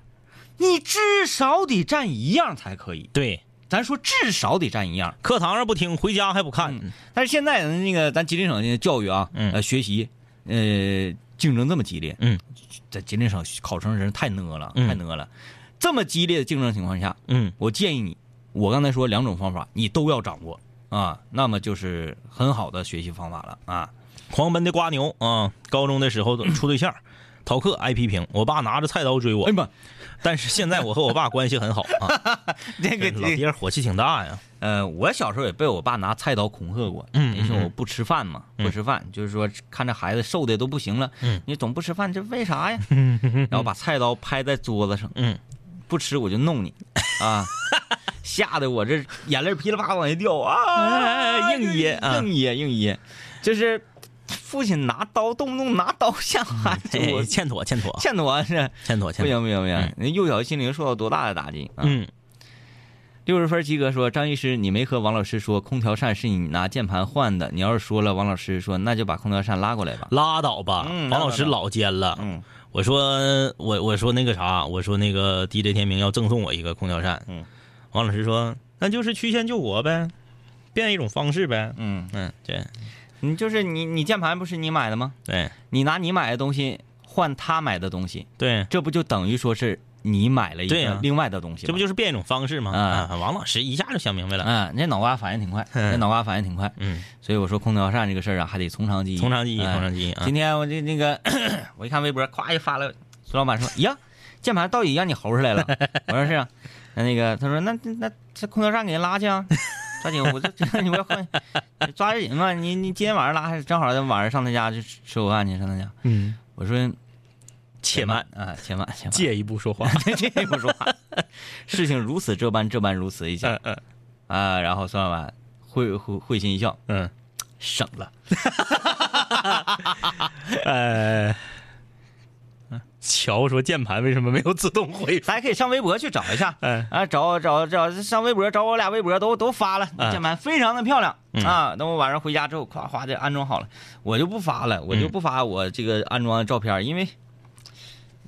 Speaker 3: 你至少得占一样才可以。
Speaker 4: 对，
Speaker 3: 咱说至少得占一样，
Speaker 4: 课堂上不听，回家还不看。
Speaker 3: 但是现在那个咱吉林省的教育啊，
Speaker 4: 嗯
Speaker 3: 呃，学习，呃，竞争这么激烈，
Speaker 4: 嗯，
Speaker 3: 在吉林省考生人太讷了，
Speaker 4: 嗯
Speaker 3: 太讷了。这么激烈的竞争情况下，
Speaker 4: 嗯，
Speaker 3: 我建议你，我刚才说两种方法，你都要掌握啊，那么就是很好的学习方法了啊。
Speaker 4: 狂奔的瓜牛啊，高中的时候处对象，(clears throat) 逃课挨批评，我爸拿着菜刀追我
Speaker 3: 哎。妈，
Speaker 4: 但是现在我和我爸关系很好啊，(laughs)
Speaker 3: 这个
Speaker 4: 老爹火气挺大呀。
Speaker 3: 呃，我小时候也被我爸拿菜刀恐吓过，
Speaker 4: 嗯
Speaker 3: 你说
Speaker 4: 嗯
Speaker 3: 我不吃饭嘛，不吃饭，就是说看着孩子瘦的都不行了，
Speaker 4: 嗯
Speaker 3: 你总不吃饭，这为啥呀？(laughs) 然后把菜刀拍在桌子上，
Speaker 4: 嗯，
Speaker 3: 不吃我就弄你，啊，(laughs) 吓得我这眼泪噼里啪啦往下掉啊，
Speaker 4: 哎硬噎啊
Speaker 3: 硬噎硬噎，就是父亲拿刀，动不动拿刀吓孩子，
Speaker 4: 欠妥欠妥
Speaker 3: 欠妥是
Speaker 4: 欠妥欠妥。
Speaker 3: 不行不行不行，那幼小心灵受到多大的打击啊！
Speaker 4: 嗯，
Speaker 3: 六十分及格说：“张医师，你没和王老师说空调扇是你拿键盘换的。你要是说了，王老师说那就把空调扇拉过来吧。
Speaker 4: 拉倒吧，
Speaker 3: 嗯
Speaker 4: 王老师老奸了。
Speaker 3: 嗯
Speaker 4: 我说我我说那个啥，我说那个 DJ 天明要赠送我一个空调扇。
Speaker 3: 嗯，
Speaker 4: 王老师说那就是曲线救国呗，变一种方式呗。
Speaker 3: 嗯，
Speaker 4: 嗯，对
Speaker 3: 你就是你，你键盘不是你买的吗？
Speaker 4: 对
Speaker 3: 你拿你买的东西换他买的东西，
Speaker 4: 对，
Speaker 3: 这不就等于说是你买了一个另外的东西嘛，
Speaker 4: 这不就是变一种方式吗？
Speaker 3: 啊
Speaker 4: 啊，王老师一下就想明白了。
Speaker 3: 啊？那脑瓜反应挺快，(laughs) 那脑瓜反应挺快，
Speaker 4: 嗯，
Speaker 3: 所以我说空调扇这个事儿啊，还得从长计议。
Speaker 4: 从长计议，
Speaker 3: 哎
Speaker 4: 从长计议啊
Speaker 3: 今。天我这那个，(clears throat) 我一看微博，咵一发了，苏老板说：“呀，键盘到底让你猴出来了。”我说：“是啊。”那那个他说：“那那那这空调扇给人拉去啊，抓紧，我这这你不要换，抓紧吧，你你今天晚上拉，正好晚上上他家去吃吃午饭去，上他家。
Speaker 4: 嗯，”
Speaker 3: 我说：“
Speaker 4: 且慢，
Speaker 3: 啊，且慢，且慢，
Speaker 4: 借一步说话。(laughs)
Speaker 3: 借一步说话。事情如此这般，这般如此一下
Speaker 4: 嗯嗯
Speaker 3: 啊。”然后孙老板会会会心一笑，
Speaker 4: 嗯，
Speaker 3: 省了。(laughs)
Speaker 4: 呃，(laughs) 乔说键盘为什么没有自动恢复？
Speaker 3: 大家可以上微博去找一下，
Speaker 4: 嗯
Speaker 3: 啊，找找找上微博找我俩微博都都发了，
Speaker 4: 嗯
Speaker 3: 键盘非常的漂亮、
Speaker 4: 嗯
Speaker 3: 啊。等我晚上回家之后，夸夸的安装好了，我就不发了，我就不发我这个安装的照片，因为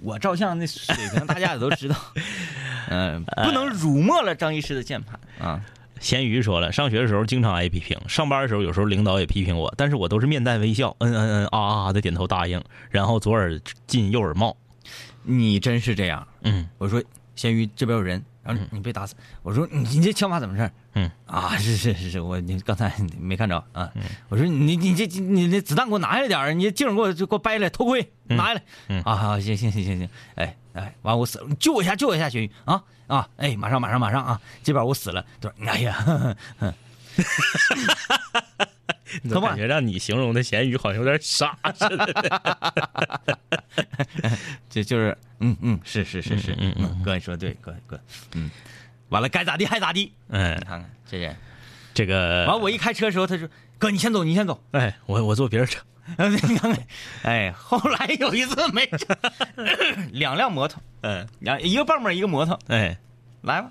Speaker 3: 我照相那水平大家也都知道，(laughs) 嗯、不能辱没了张医师的键盘啊。
Speaker 4: 咸鱼说了，上学的时候经常挨批评，上班的时候有时候领导也批评我，但是我都是面带微笑，嗯嗯嗯啊啊的点头答应，然后左耳进右耳冒。
Speaker 3: 你真是这样，
Speaker 4: 嗯。
Speaker 3: 我说咸鱼这边有人，然后你被打死。我说你你这枪法怎么事儿？
Speaker 4: 嗯。
Speaker 3: 啊，是是是是，我你刚才没看着。啊。我说你你这你那子弹给我拿下来点儿，你镜儿给我就给我掰下来，头盔拿下来。
Speaker 4: 嗯。
Speaker 3: 啊，好行行行行行，哎哎，完我死了，你救我一下救我一下，咸鱼啊啊，哎，马上马上马上啊，这边我死了。他说哎呀，呵呵呵
Speaker 4: 怎么感觉让你形容的咸鱼好像有点傻似的？(laughs)
Speaker 3: 这就是嗯嗯是是是是，
Speaker 4: 嗯嗯嗯
Speaker 3: 哥你说对哥哥，嗯，完了该咋地还咋地，
Speaker 4: 嗯。
Speaker 3: 你，看看这人。
Speaker 4: 这个。
Speaker 3: 完，我一开车的时候，他说：“哥，你先走，你先走。
Speaker 4: 哎，我我坐别人车，(laughs) ”
Speaker 3: 你看看，哎，后来有一次没车，(coughs) 两辆摩托，
Speaker 4: 嗯，
Speaker 3: 两一个蹦蹦，一个摩托，
Speaker 4: 哎，
Speaker 3: 来吧，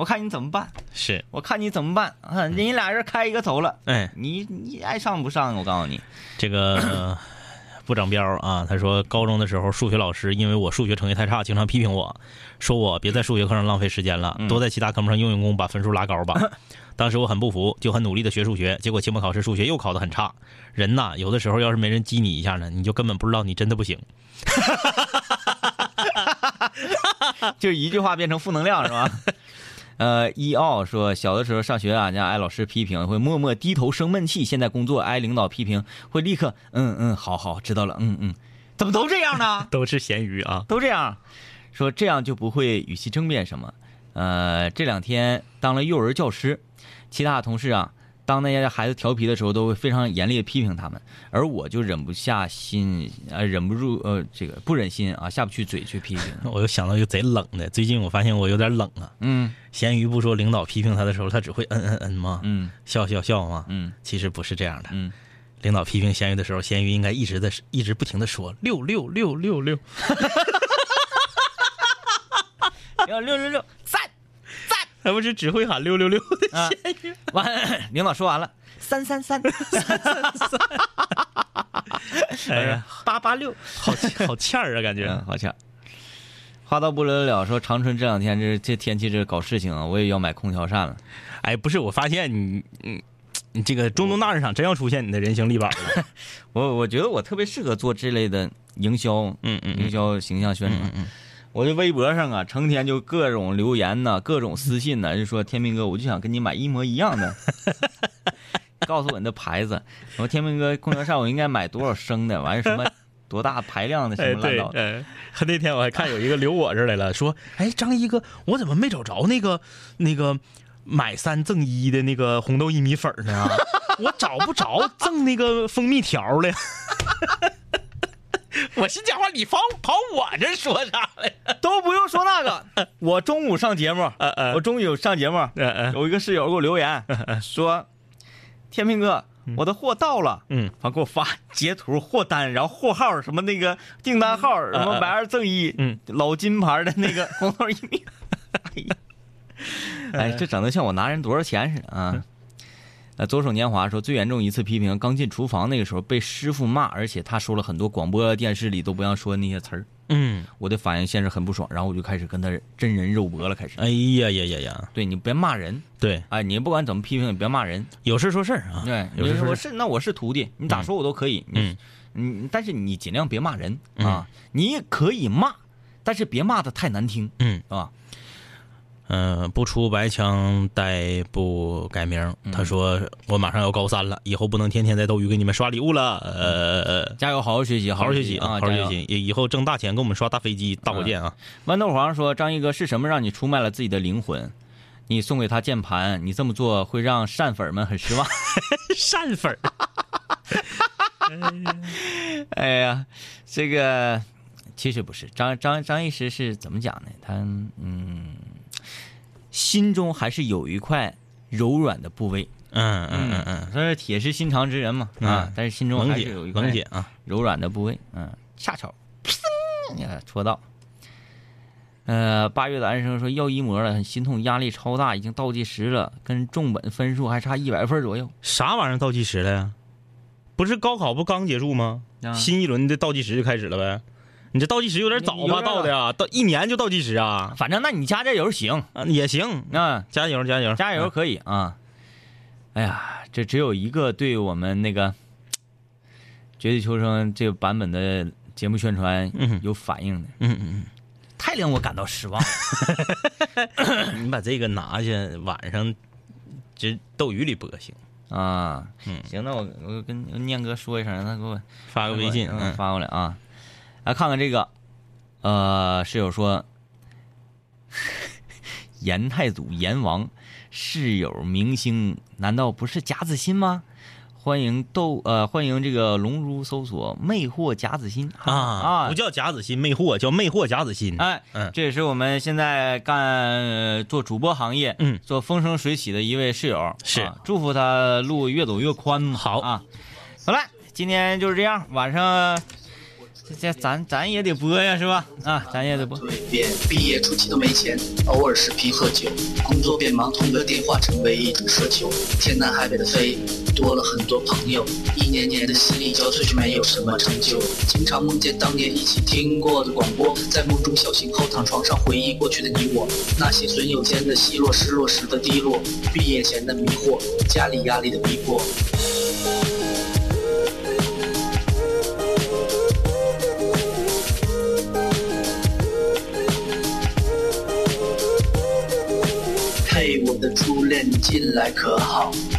Speaker 3: 我看你怎么办，
Speaker 4: 是，
Speaker 3: 我看你怎么办啊！人家俩人开一个走了，
Speaker 4: 哎，
Speaker 3: 你你爱上不上？我告诉你，
Speaker 4: 这个。(laughs) 不长膘啊，他说高中的时候数学老师因为我数学成绩太差，经常批评我，说我别在数学课上浪费时间了，多在其他科目上用用功，把分数拉高吧。(laughs) 当时我很不服，就很努力的学数学，结果期末考试数学又考得很差。人呐，有的时候要是没人激你一下呢，你就根本不知道你真的不行。(laughs)
Speaker 3: 就一句话变成负能量是吧？呃，一奥说小的时候上学啊，家挨老师批评会默默低头生闷气，现在工作挨领导批评会立刻嗯嗯好好知道了嗯嗯，怎么都这样呢？(laughs)
Speaker 4: 都是咸鱼啊，
Speaker 3: 都这样，说这样就不会与其争辩什么。呃，这两天当了幼儿教师，其他同事啊，当那些孩子调皮的时候，都会非常严厉的批评他们，而我就忍不下心，呃，忍不住，呃，这个不忍心啊，下不去嘴去批评。(laughs)
Speaker 4: 我又想到一个贼冷的，最近我发现我有点冷啊。
Speaker 3: 嗯
Speaker 4: 咸鱼不说领导批评他的时候，他只会嗯嗯嗯吗？
Speaker 3: 嗯
Speaker 4: 笑笑笑吗？
Speaker 3: 嗯
Speaker 4: 其实不是这样的。
Speaker 3: 嗯，
Speaker 4: 领导批评咸鱼的时候，咸鱼应该一直在一直不停的说六六六六六。
Speaker 3: 六六六六，赞赞 (laughs)
Speaker 4: 他不是只会喊六六六的
Speaker 3: 啊
Speaker 4: 咸鱼？
Speaker 3: 完，(clears throat) 领导说完了，三三三，三三三 (laughs)
Speaker 4: 哎呀，
Speaker 3: 八八六。
Speaker 4: 好好欠儿啊，感觉。
Speaker 3: 嗯，好像。话到不了了，说长春这两天这这天气这搞事情啊，我也要买空调扇了。
Speaker 4: 哎，不是，我发现你，你，你这个中东大市场真要出现你的人形立板了。(laughs)
Speaker 3: 我我觉得我特别适合做这类的营销，
Speaker 4: 嗯嗯
Speaker 3: 营销形象宣传。我这微博上啊，成天就各种留言呐、各种私信呐、就说天明哥，我就想跟你买一模一样的，(laughs) 告诉我你的牌子。我说天明哥，空调扇我应该买多少升的？完了什么多大排量的 (laughs) 什么乱糟的？
Speaker 4: 哎，(laughs) 那天我还看有一个留我这儿来了，说，哎，张一哥，我怎么没找着那个那个买三赠一的那个红豆薏米粉呢？我找不着赠那个蜂蜜条了。(laughs) 我心讲话，你跑跑我这说啥来？(laughs)
Speaker 3: 都不用说那个，我中午上节目，(laughs)
Speaker 4: 嗯
Speaker 3: 我中午有上节目，有一个室友给我留言说：“天平哥，我的货到了。”
Speaker 4: 嗯，
Speaker 3: 完给我发截图货单，然后货号什么那个订单号什么买二赠一，
Speaker 4: 嗯，
Speaker 3: 老金牌的那个红豆薏米。哎，这整的像我拿人多少钱似的啊！呃，左手年华说，最严重一次批评，刚进厨房那个时候被师傅骂，而且他说了很多广播电视里都不让说的那些词儿，
Speaker 4: 嗯，
Speaker 3: 我的反应先是很不爽，然后我就开始跟他真人肉搏了，开始。
Speaker 4: 哎呀呀呀呀，
Speaker 3: 对你别骂人，
Speaker 4: 对，
Speaker 3: 哎，你不管怎么批评，你别骂人。
Speaker 4: 有事说事儿啊，
Speaker 3: 对，
Speaker 4: 有事说
Speaker 3: 是那我是徒弟，你咋说我都可以。
Speaker 4: 嗯
Speaker 3: 你，嗯，但是你尽量别骂人啊，你也可以骂，但是别骂的太难听，
Speaker 4: 嗯
Speaker 3: 是吧？
Speaker 4: 嗯、不出白墙待不改名。
Speaker 3: 嗯
Speaker 4: 他说我马上要高三了，以后不能天天在斗鱼给你们刷礼物了。呃，
Speaker 3: 加油，好好学习，
Speaker 4: 好好学习啊，好好学习，以以后挣大钱给我们刷大飞机、大火箭啊。
Speaker 3: 豌豆黄说：“张一哥是什么让你出卖了自己的灵魂？你送给他键盘，你这么做会让扇粉们很失望。(laughs)
Speaker 4: 扇粉儿，(laughs)
Speaker 3: 哎呀，这个其实不是，张张张医师是怎么讲呢？他嗯，心中还是有一块柔软的部位。
Speaker 4: 嗯嗯嗯嗯，
Speaker 3: 他是铁石心肠之人嘛啊
Speaker 4: 嗯，
Speaker 3: 但是心中还是有一块
Speaker 4: 啊，
Speaker 3: 柔软的部位，嗯，恰巧，噗呀，戳到。呃，八月的安生说要一模了，很心痛，压力超大，已经倒计时了，跟重本分数还差一百分左右。
Speaker 4: 啥玩意儿倒计时了呀？不是高考不刚结束吗？
Speaker 3: 啊
Speaker 4: 新一轮的倒计时就开始了呗。你这倒计时有点早吧？倒的呀，到一年就倒计时啊？
Speaker 3: 反正那你加加油行，
Speaker 4: 啊，也行，
Speaker 3: 啊，
Speaker 4: 加油加油
Speaker 3: 加油可以啊。哎呀，这只有一个对我们那个《绝地求生》这个版本的节目宣传
Speaker 4: 嗯
Speaker 3: 有反应的，
Speaker 4: 嗯嗯
Speaker 3: 太令我感到失望。
Speaker 4: 嗯，你把这个拿去，晚上这斗鱼里播行，
Speaker 3: 啊，
Speaker 4: 嗯
Speaker 3: 行，那我我跟念哥说一声，让他给我
Speaker 4: 发个微信，
Speaker 3: 发过来啊。来看看这个，呃，室友说，(laughs) 严太祖阎王室友明星，难道不是贾子欣吗？欢迎豆呃，欢迎这个龙珠搜索魅惑贾子欣
Speaker 4: 啊
Speaker 3: 啊
Speaker 4: 不叫贾子欣魅惑，叫魅惑贾子欣。
Speaker 3: 哎，
Speaker 4: 嗯
Speaker 3: 这也是我们现在干、呃做主播行业，
Speaker 4: 嗯
Speaker 3: 做风生水起的一位室友，
Speaker 4: 是
Speaker 3: 啊祝福他路越走越宽。
Speaker 4: 好
Speaker 3: 啊，好了，今天就是这样，晚上这这咱咱也得播呀，是吧？啊，咱也得播。
Speaker 8: 蜕变，毕业初期都没钱，偶尔视频喝酒，工作变忙，通个电话成为一种奢求。天南海北的飞，多了很多朋友，一年年的心力交瘁，却没有什么成就。经常梦见当年一起听过的广播，在梦中小醒后躺床上回忆过去的你我，那些损友间的奚落，失落时的低落，毕业前的迷惑，家里压力的逼迫。我的初恋，你近来可好？